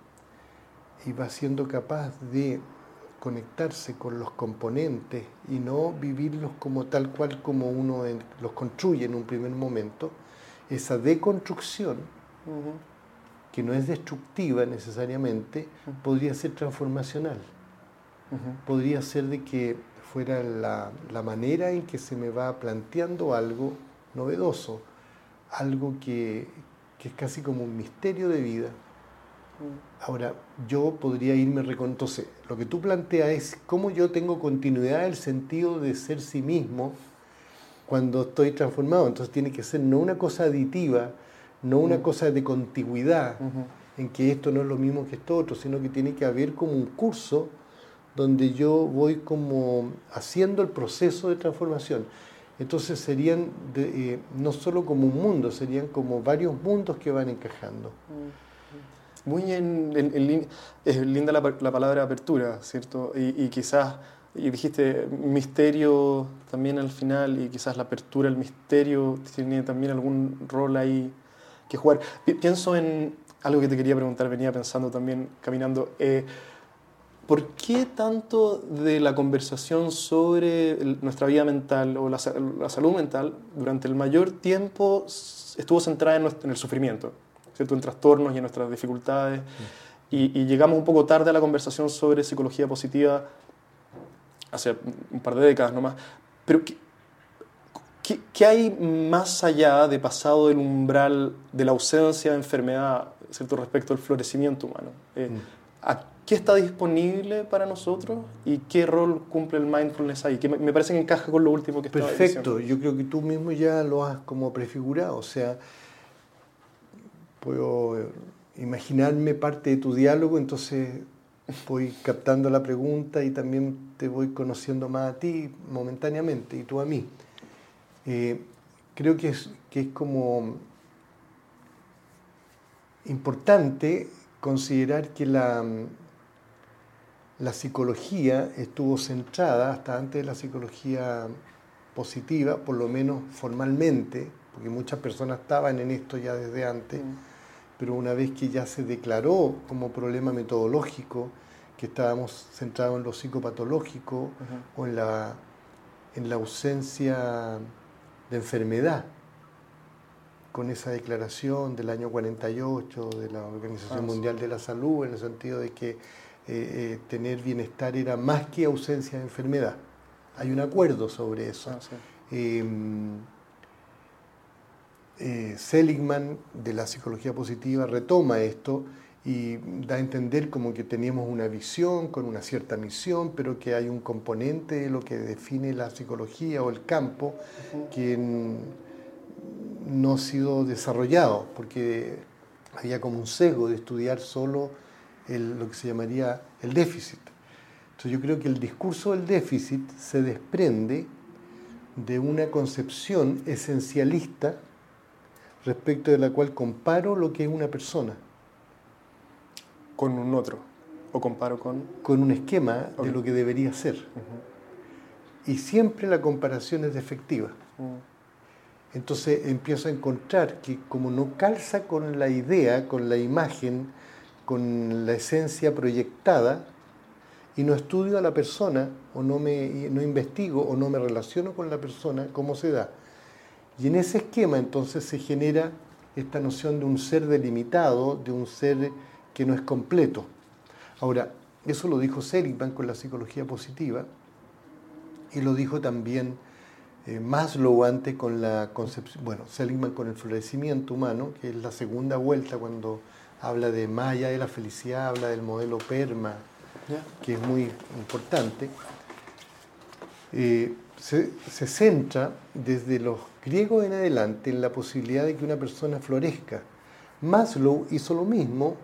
y va siendo capaz de conectarse con los componentes y no vivirlos como tal cual como uno los construye en un primer momento, esa deconstrucción, que no es destructiva necesariamente, podría ser transformacional. Podría ser de que fuera la, manera en que se me va planteando algo novedoso, algo que, que es casi como un misterio de vida Ahora, yo podría irme entonces Lo que tú planteas es cómo yo tengo continuidad el sentido de ser sí mismo cuando estoy transformado. Entonces tiene que ser no una cosa aditiva, no una cosa de contigüidad, en que esto no es lo mismo que esto otro, sino que tiene que haber como un curso donde yo voy como haciendo el proceso de transformación. Entonces serían eh, no solo como un mundo, serían como varios mundos que van encajando. Muy en, es linda la, palabra apertura, ¿cierto? Y, quizás, y dijiste misterio también al final, y quizás la apertura, el misterio tiene también algún rol ahí que jugar. Pienso en algo que te quería preguntar, venía pensando también caminando. Eh, ¿Por qué tanto de la conversación sobre nuestra vida mental o la, salud mental durante el mayor tiempo estuvo centrada en el sufrimiento? ¿Cierto? en trastornos y en nuestras dificultades. Y, llegamos un poco tarde a la conversación sobre psicología positiva, hace un par de décadas nomás. Pero, ¿qué, qué, hay más allá de pasado del umbral de la ausencia de enfermedad ¿cierto? respecto al florecimiento humano? Eh, mm. ¿Qué está disponible para nosotros y qué rol cumple el mindfulness ahí? Que me parece que encaja con lo último que estaba Perfecto, yo creo que tú mismo ya lo has como prefigurado, o sea, puedo imaginarme parte de tu diálogo, entonces voy captando la pregunta y también te voy conociendo más a ti momentáneamente y tú a mí. Eh, creo que es, que es como importante considerar que la, la psicología estuvo centrada hasta antes de la psicología positiva, por lo menos formalmente, porque muchas personas estaban en esto ya desde antes. Mm pero una vez que ya se declaró como problema metodológico, que estábamos centrados en lo psicopatológico o en la, en la ausencia de enfermedad, con esa declaración del año 48 de la Organización ah, Mundial de la Salud, en el sentido de que eh, eh, tener bienestar era más que ausencia de enfermedad. Hay un acuerdo sobre eso. Ah, em, eh, Seligman de la psicología positiva retoma esto y da a entender como que teníamos una visión con una cierta misión, pero que hay un componente de lo que define la psicología o el campo que no ha sido desarrollado, porque había como un sesgo de estudiar solo lo que se llamaría el déficit. Entonces yo creo que el discurso del déficit se desprende de una concepción esencialista respecto de la cual comparo lo que es una persona. Con un otro. ¿O comparo con? Con un esquema de lo que debería ser. Y siempre la comparación es defectiva. Mm. Entonces empiezo a encontrar que como no calza con la idea, con la imagen, con la esencia proyectada, y no estudio a la persona, o no, me, no investigo, o no me relaciono con la persona, ¿cómo se da? Y en ese esquema entonces se genera esta noción de un ser delimitado, de un ser que no es completo. Ahora, eso lo dijo Seligman con la psicología positiva y lo dijo también eh, Maslow antes con la concepción, bueno, Seligman con el florecimiento humano, que es la segunda vuelta cuando habla de Maya de la felicidad, habla del modelo PERMA, que es muy importante. Eh, se, se, centra desde los griegos en adelante en la posibilidad de que una persona florezca. Maslow hizo lo mismo,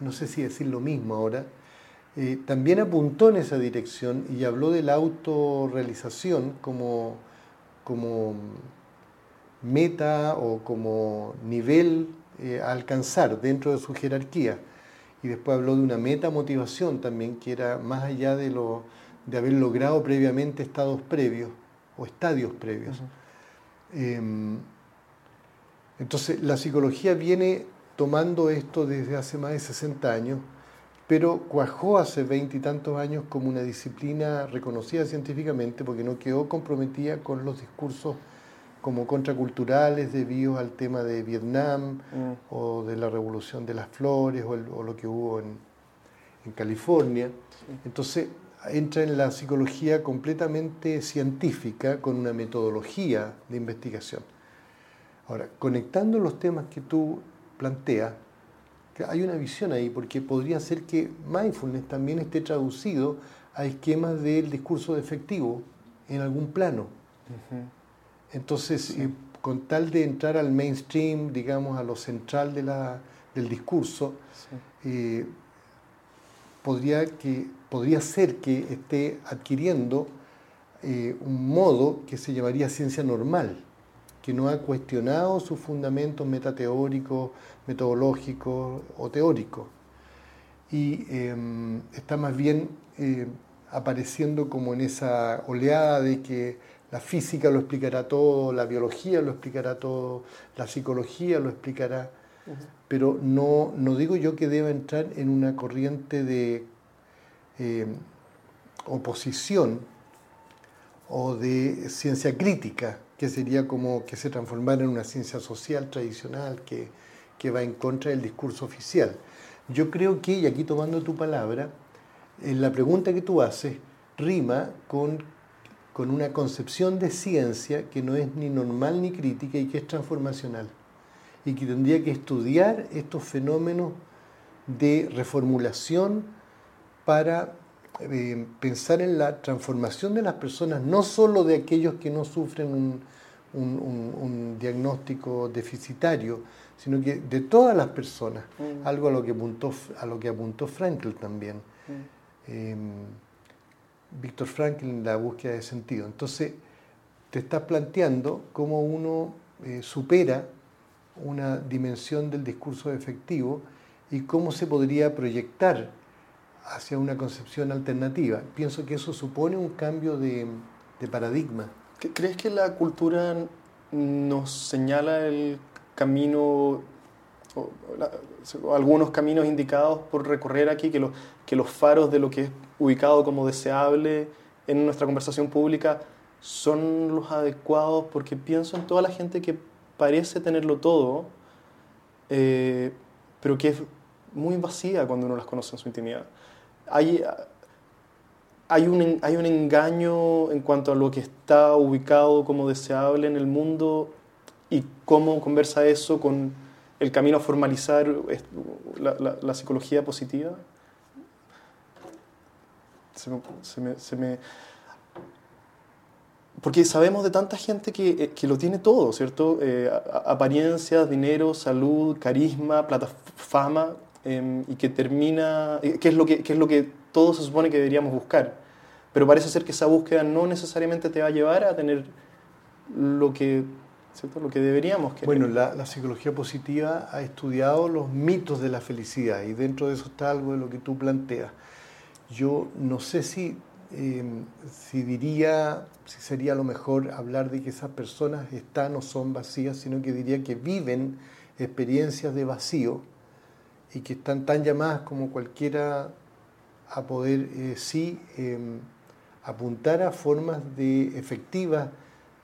no sé si decir lo mismo ahora, eh, también apuntó en esa dirección y habló de la autorrealización como, como meta o como nivel eh, a alcanzar dentro de su jerarquía. Y después habló de una meta motivación también, que era más allá de, lo, de haber logrado previamente estados previos o estadios previos. Entonces, la psicología viene tomando esto desde hace más de 60 años pero cuajó hace veintitantos años como una disciplina reconocida científicamente porque no quedó comprometida con los discursos como contraculturales debido al tema de Vietnam mm. o de la revolución de las flores o, lo que hubo en, California. Entonces entra en la psicología completamente científica con una metodología de investigación. Ahora, conectando los temas que tú planteas, hay una visión ahí, porque podría ser que mindfulness también esté traducido a esquemas del discurso efectivo en algún plano. Entonces, eh, con tal de entrar al mainstream, digamos, a lo central de la, del discurso, eh, podría, que, podría ser que esté adquiriendo eh, un modo que se llamaría ciencia normal que no ha cuestionado sus fundamentos metateóricos, metodológicos o teóricos. Y em, está más bien eh, apareciendo como en esa oleada de que la física lo explicará todo, la biología lo explicará todo, la psicología lo explicará, pero no, no digo yo que deba entrar en una corriente de em, oposición o de ciencia crítica que sería como que se transformara en una ciencia social tradicional que, va en contra del discurso oficial. Yo creo que, y aquí tomando tu palabra, en la pregunta que tú haces rima con, con una concepción de ciencia que no es ni normal ni crítica y que es transformacional. Y que tendría que estudiar estos fenómenos de reformulación para eh, pensar en la transformación de las personas, no solo de aquellos que no sufren un, diagnóstico deficitario, sino que de todas las personas, mm. algo a lo que apuntó, a lo que apuntó Frankl también. Mm. Em, Víctor Frankl en la búsqueda de sentido. Entonces, te estás planteando cómo uno eh, supera una dimensión del discurso efectivo y cómo se podría proyectar hacia una concepción alternativa. Pienso que eso supone un cambio de, paradigma. ¿Crees que la cultura nos señala el camino, algunos caminos indicados por recorrer aquí, que, que los faros de lo que es ubicado como deseable en nuestra conversación pública son los adecuados? Porque pienso en toda la gente que parece tenerlo todo, eh, pero que es muy vacía cuando uno las conoce en su intimidad hay, hay, un, hay un engaño en cuanto a lo que está ubicado como deseable en el mundo y cómo conversa eso con el camino a formalizar la, la, psicología positiva. Se me, se me, porque sabemos de tanta gente que, eh, que lo tiene todo, ¿cierto? Eh, apariencias, dinero, salud, carisma, plata, fama, Em, y que termina, eh, que es, lo que, es lo que todos se supone que deberíamos buscar. Pero parece ser que esa búsqueda no necesariamente te va a llevar a tener lo que, Lo que deberíamos querer. Bueno, la, la, psicología positiva ha estudiado los mitos de la felicidad y dentro de eso está algo de lo que tú planteas. Yo no sé si, em, si diría, si sería lo mejor hablar de que esas personas están o son vacías, sino que diría que viven experiencias de vacío y que están tan llamadas como cualquiera a poder eh, sí em, apuntar a formas de efectivas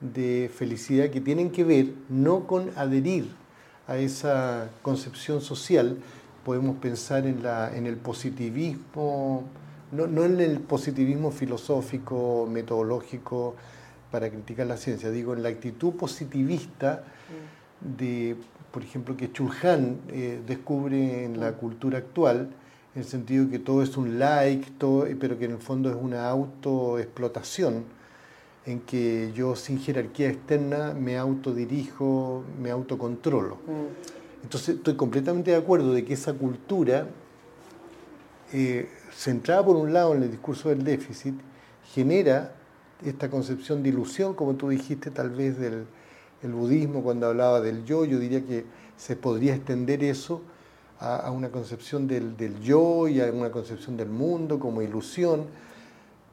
de felicidad que tienen que ver no con adherir a esa concepción social, podemos pensar en, la, en el positivismo, no, no en el positivismo filosófico, metodológico, para criticar la ciencia, digo en la actitud positivista de, por ejemplo, que Chulhan eh, descubre en la cultura actual, en el sentido que todo es un like, pero que en el fondo es una autoexplotación, en que yo sin jerarquía externa me autodirijo, me autocontrolo. Mm. Entonces estoy completamente de acuerdo de que esa cultura, eh, centrada por un lado en el discurso del déficit, genera esta concepción de ilusión, como tú dijiste, tal vez del budismo cuando hablaba del yo, yo diría que se podría extender eso a, una concepción del, yo y a una concepción del mundo como ilusión,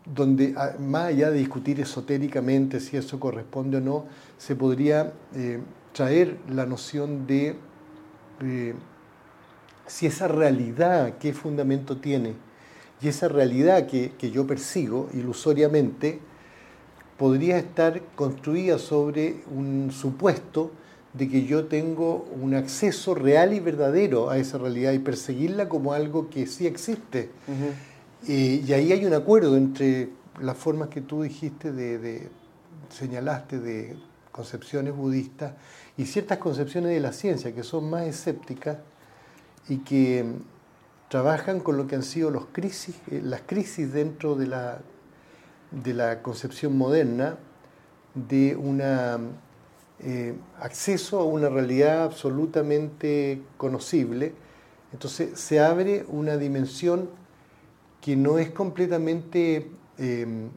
donde más allá de discutir esotéricamente si eso corresponde o no, se podría eh, traer la noción de eh, si esa realidad, qué fundamento tiene, y esa realidad que, que yo persigo ilusoriamente, podría estar construida sobre un supuesto de que yo tengo un acceso real y verdadero a esa realidad y perseguirla como algo que sí existe. y ahí hay un acuerdo entre las formas que tú dijiste, de, señalaste, de concepciones budistas y ciertas concepciones de la ciencia que son más escépticas y que trabajan con lo que han sido los crisis, eh, las crisis dentro de la, de la concepción moderna de una eh, acceso a una realidad absolutamente conocible, entonces se abre una dimensión que no es completamente em,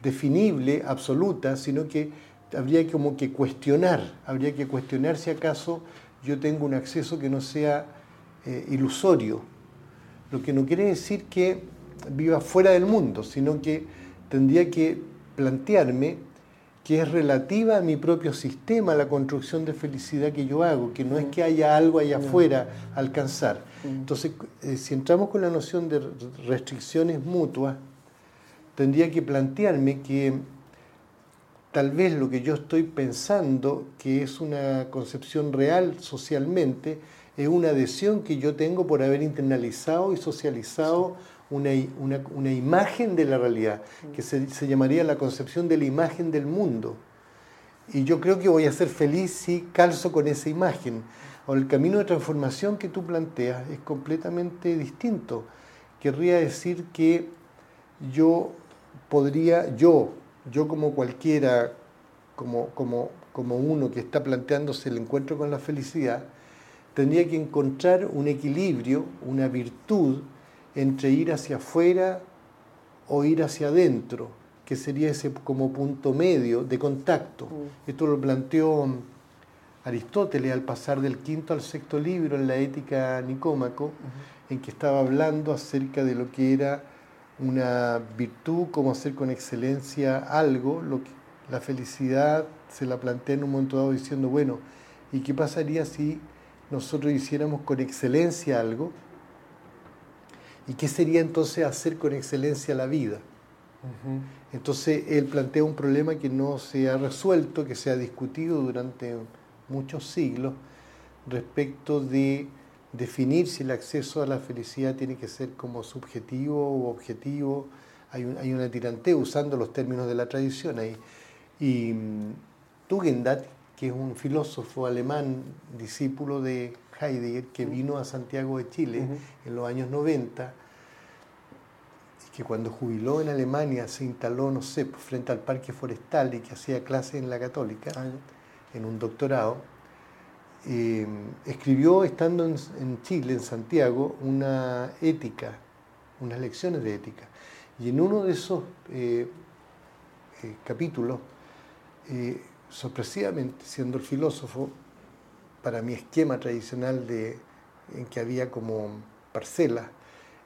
definible, absoluta, sino que habría como que cuestionar, habría que cuestionar si acaso yo tengo un acceso que no sea eh, ilusorio, lo que no quiere decir que viva fuera del mundo, sino que tendría que plantearme que es relativa a mi propio sistema, a la construcción de felicidad que yo hago, que no es que haya algo allá afuera a alcanzar. Entonces, eh, si entramos con la noción de restricciones mutuas, tendría que plantearme que tal vez lo que yo estoy pensando, que es una concepción real socialmente, es una adhesión que yo tengo por haber internalizado y socializado una, imagen de la realidad, que se, llamaría la concepción de la imagen del mundo. Y yo creo que voy a ser feliz si calzo con esa imagen. O el camino de transformación que tú planteas es completamente distinto. Querría decir que yo podría, yo, yo como cualquiera, como, como, como uno que está planteándose el encuentro con la felicidad, tendría que encontrar un equilibrio, una virtud entre ir hacia afuera o ir hacia adentro, que sería ese como punto medio de contacto. Mm. Esto lo planteó Aristóteles al pasar del quinto al sexto libro en la Ética Nicómaco, en que estaba hablando acerca de lo que era una virtud, cómo hacer con excelencia algo, lo que, la felicidad se la plantea en un momento dado diciendo, bueno, ¿y qué pasaría si nosotros hiciéramos con excelencia algo? ¿Y qué sería entonces hacer con excelencia la vida? Entonces él plantea un problema que no se ha resuelto, que se ha discutido durante muchos siglos respecto de definir si el acceso a la felicidad tiene que ser como subjetivo o objetivo. Hay, un, hay una tiranteo usando los términos de la tradición ahí. Y mm, Tugendhat, que es un filósofo alemán, discípulo de Heidegger, que vino a Santiago de Chile en los años 90, y que cuando jubiló en Alemania se instaló, no sé, pues, frente al parque forestal y que hacía clases en la católica, ah, en un doctorado, eh, escribió, estando en, Chile, en Santiago, una ética, unas lecciones de ética. Y en uno de esos eh, eh, capítulos, sorpresivamente, siendo el filósofo, para mi esquema tradicional de, en que había como parcelas,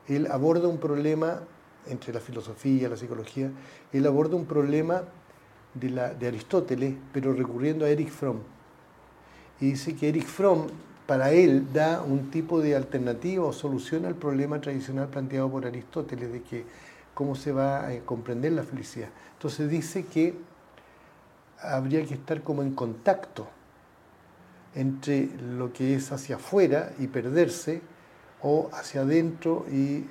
él aborda un problema entre la filosofía y la psicología, él aborda un problema de, Aristóteles, pero recurriendo a Erich Fromm. Y dice que Erich Fromm, para él, da un tipo de alternativa o solución al problema tradicional planteado por Aristóteles, de que cómo se va a comprender la felicidad. Entonces dice que habría que estar como en contacto entre lo que es hacia afuera y perderse o hacia adentro y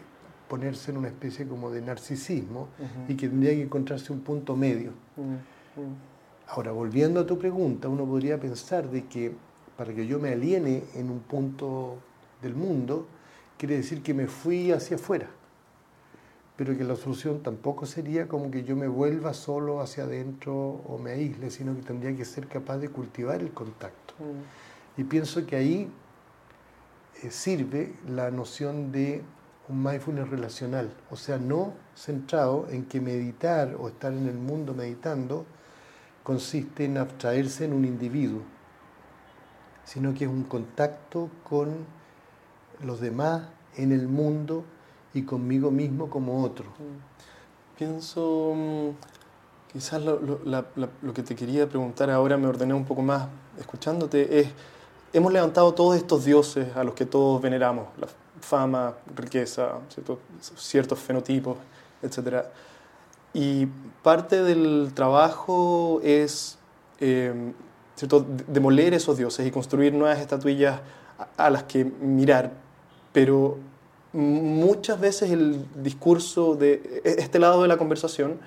ponerse en una especie como de narcisismo y que tendría que encontrarse un punto medio. Ahora, volviendo a tu pregunta, uno podría pensar de que para que yo me aliene en un punto del mundo, quiere decir que me fui hacia afuera. Pero que la solución tampoco sería como que yo me vuelva solo hacia adentro o me aísle, sino que tendría que ser capaz de cultivar el contacto. Y pienso que ahí eh, sirve la noción de un mindfulness relacional, o sea, no centrado en que meditar o estar en el mundo meditando consiste en abstraerse en un individuo, sino que es un contacto con los demás en el mundo y conmigo mismo como otro. Mm. Pienso, mm, quizás lo, que te quería preguntar ahora, me ordené un poco más escuchándote, es, hemos levantado todos estos dioses a los que todos veneramos, la fama, riqueza, ciertos fenotipos, etc. Y parte del trabajo es eh, ¿cierto? demoler esos dioses y construir nuevas estatuillas a las que mirar, pero muchas veces el discurso de e-, este lado de la conversación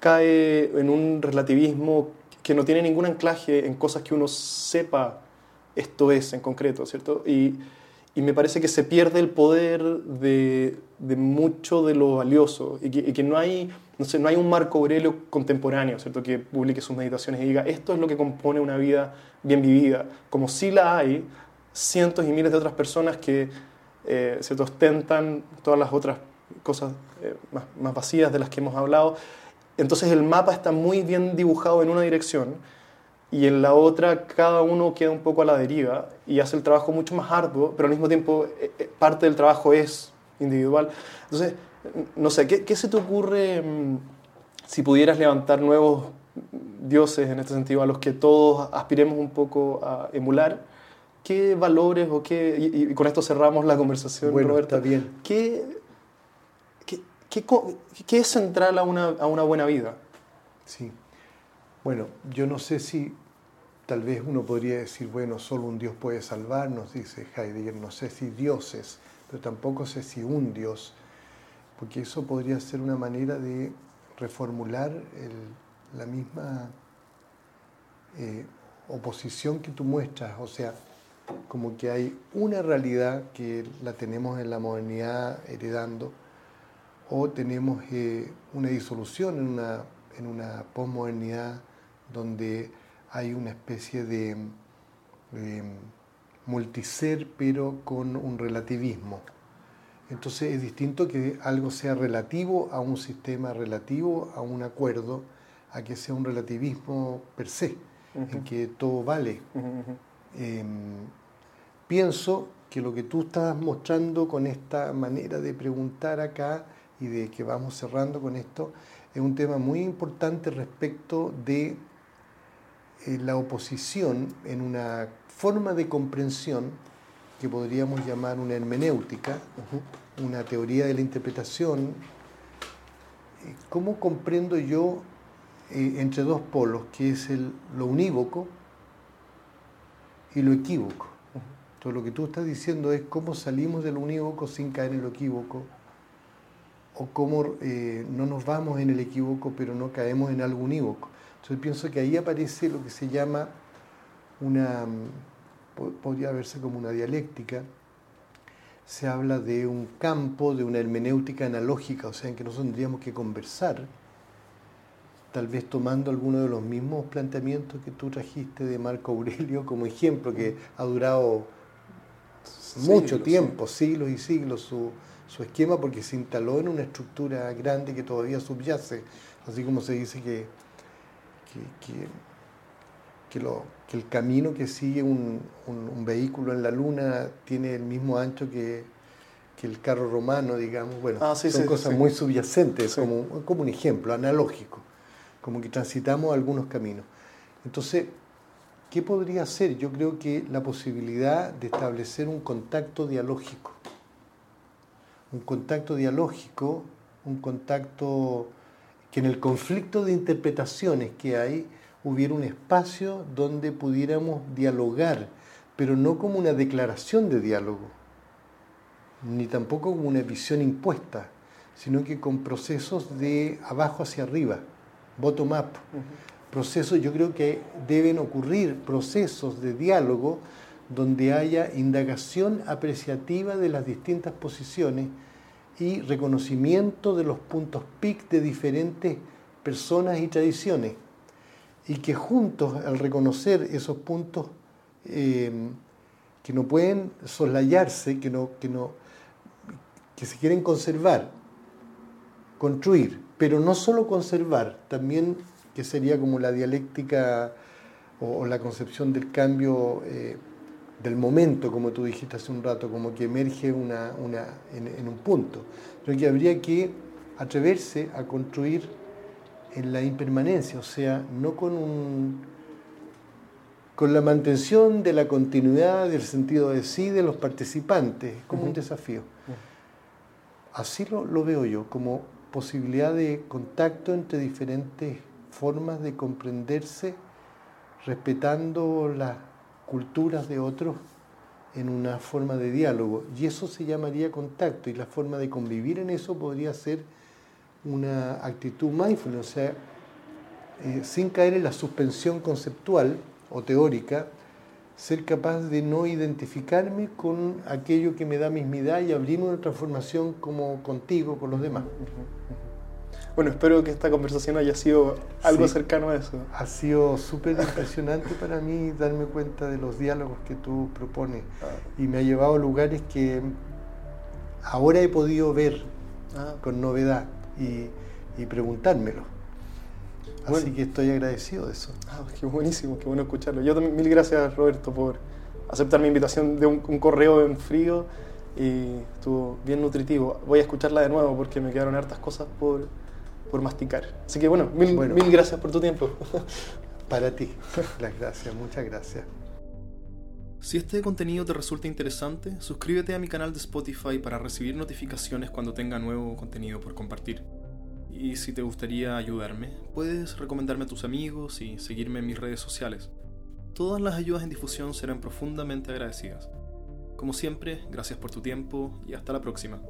cae en un relativismo que no tiene ningún anclaje en cosas que uno sepa esto es en concreto, ¿cierto? Y, y me parece que se pierde el poder de, de mucho de lo valioso y que, y que, no, hay, no, sé, no hay un Marco Aurelio contemporáneo, ¿cierto? Que publique sus meditaciones y diga, esto es lo que compone una vida bien vivida, como si la hay cientos y miles de otras personas que eh, se ostentan todas las otras cosas eh, más, más vacías de las que hemos hablado. Entonces el mapa está muy bien dibujado en una dirección y en la otra cada uno queda un poco a la deriva y hace el trabajo mucho más arduo, pero al mismo tiempo eh, parte del trabajo es individual. Entonces, no sé, ¿qué, qué se te ocurre mm, si pudieras levantar nuevos dioses en este sentido a los que todos aspiremos un poco a emular? ¿Qué valores o qué, y, con esto cerramos la conversación, bueno, Está bien. ¿qué, qué, es central a una, a una buena vida? Sí. Bueno, yo no sé si tal vez uno podría decir, bueno, solo un Dios puede salvarnos, dice Heidegger, no sé si dioses, pero tampoco sé si un Dios, porque eso podría ser una manera de reformular la misma eh, oposición que tú muestras, o sea, como que hay una realidad que la tenemos en la modernidad heredando, o tenemos eh, una disolución en una, en una posmodernidad donde hay una especie de, multiser pero con un relativismo. Entonces es distinto que algo sea relativo a un sistema relativo, a un acuerdo, a que sea un relativismo per se, en que todo vale. Pienso que lo que tú estás mostrando con esta manera de preguntar acá y de que vamos cerrando con esto es un tema muy importante respecto de eh, la oposición en una forma de comprensión que podríamos llamar una hermenéutica, una teoría de la interpretación. Eh, ¿Cómo comprendo yo eh, entre dos polos, que es el, lo unívoco y lo equívoco? Todo lo que tú estás diciendo es cómo salimos del unívoco sin caer en lo equívoco, o cómo eh, no nos vamos en el equívoco pero no caemos en algo unívoco. Entonces pienso que ahí aparece lo que se llama una, podría verse como una dialéctica, se habla de un campo, de una hermenéutica analógica, o sea, en que nosotros tendríamos que conversar, tal vez tomando alguno de los mismos planteamientos que tú trajiste de Marco Aurelio como ejemplo, que ha durado mucho tiempo, siglos y siglos, su, su, esquema, porque se instaló en una estructura grande que todavía subyace, así como se dice que, que, lo, que el camino que sigue un, un, vehículo en la luna tiene el mismo ancho que, el carro romano, digamos. Bueno, ah, son cosas muy subyacentes, como, como un ejemplo analógico, como que transitamos algunos caminos. Entonces, ¿Qué podría ser? Yo creo que la posibilidad de establecer un contacto dialógico. Un contacto dialógico, un contacto que en el conflicto de interpretaciones que hay hubiera un espacio donde pudiéramos dialogar, pero no como una declaración de diálogo, ni tampoco como una visión impuesta, sino que con procesos de abajo hacia arriba, bottom up. Procesos, yo creo que deben ocurrir procesos de diálogo donde haya indagación apreciativa de las distintas posiciones y reconocimiento de los puntos PIC de diferentes personas y tradiciones. Y que juntos, al reconocer esos puntos eh, que no pueden soslayarse, que, no, que, no, que se quieren conservar, construir, pero no solo conservar, también que sería como la dialéctica o, la concepción del cambio eh, del momento, como tú dijiste hace un rato, como que emerge una, una, en, un punto. Creo que habría que atreverse a construir en la impermanencia, o sea, no con un con la mantención de la continuidad del sentido de sí de los participantes, como un desafío. Así lo, lo, veo yo, como posibilidad de contacto entre diferentes formas de comprenderse, respetando las culturas de otros en una forma de diálogo. Y eso se llamaría contacto y la forma de convivir en eso podría ser una actitud mindful, o sea, eh, sin caer en la suspensión conceptual o teórica, ser capaz de no identificarme con aquello que me da mismidad y abrirme una transformación como contigo, con los demás. Bueno, espero que esta conversación haya sido algo cercano a eso. Ha sido súper impresionante para mí darme cuenta de los diálogos que tú propones ah. y me ha llevado a lugares que ahora he podido ver ah. con novedad y, preguntármelo. Así que estoy agradecido de eso. Ah, qué buenísimo, qué bueno escucharlo. Yo también, mil gracias Roberto por aceptar mi invitación de un, un correo en frío y estuvo bien nutritivo. Voy a escucharla de nuevo porque me quedaron hartas cosas por, por masticar. Así que bueno, mil, mil gracias por tu tiempo. Para ti, las gracias, muchas gracias. Si este contenido te resulta interesante, suscríbete a mi canal de Spotify para recibir notificaciones cuando tenga nuevo contenido por compartir. Y si te gustaría ayudarme, puedes recomendarme a tus amigos y seguirme en mis redes sociales. Todas las ayudas en difusión serán profundamente agradecidas. Como siempre, gracias por tu tiempo y hasta la próxima.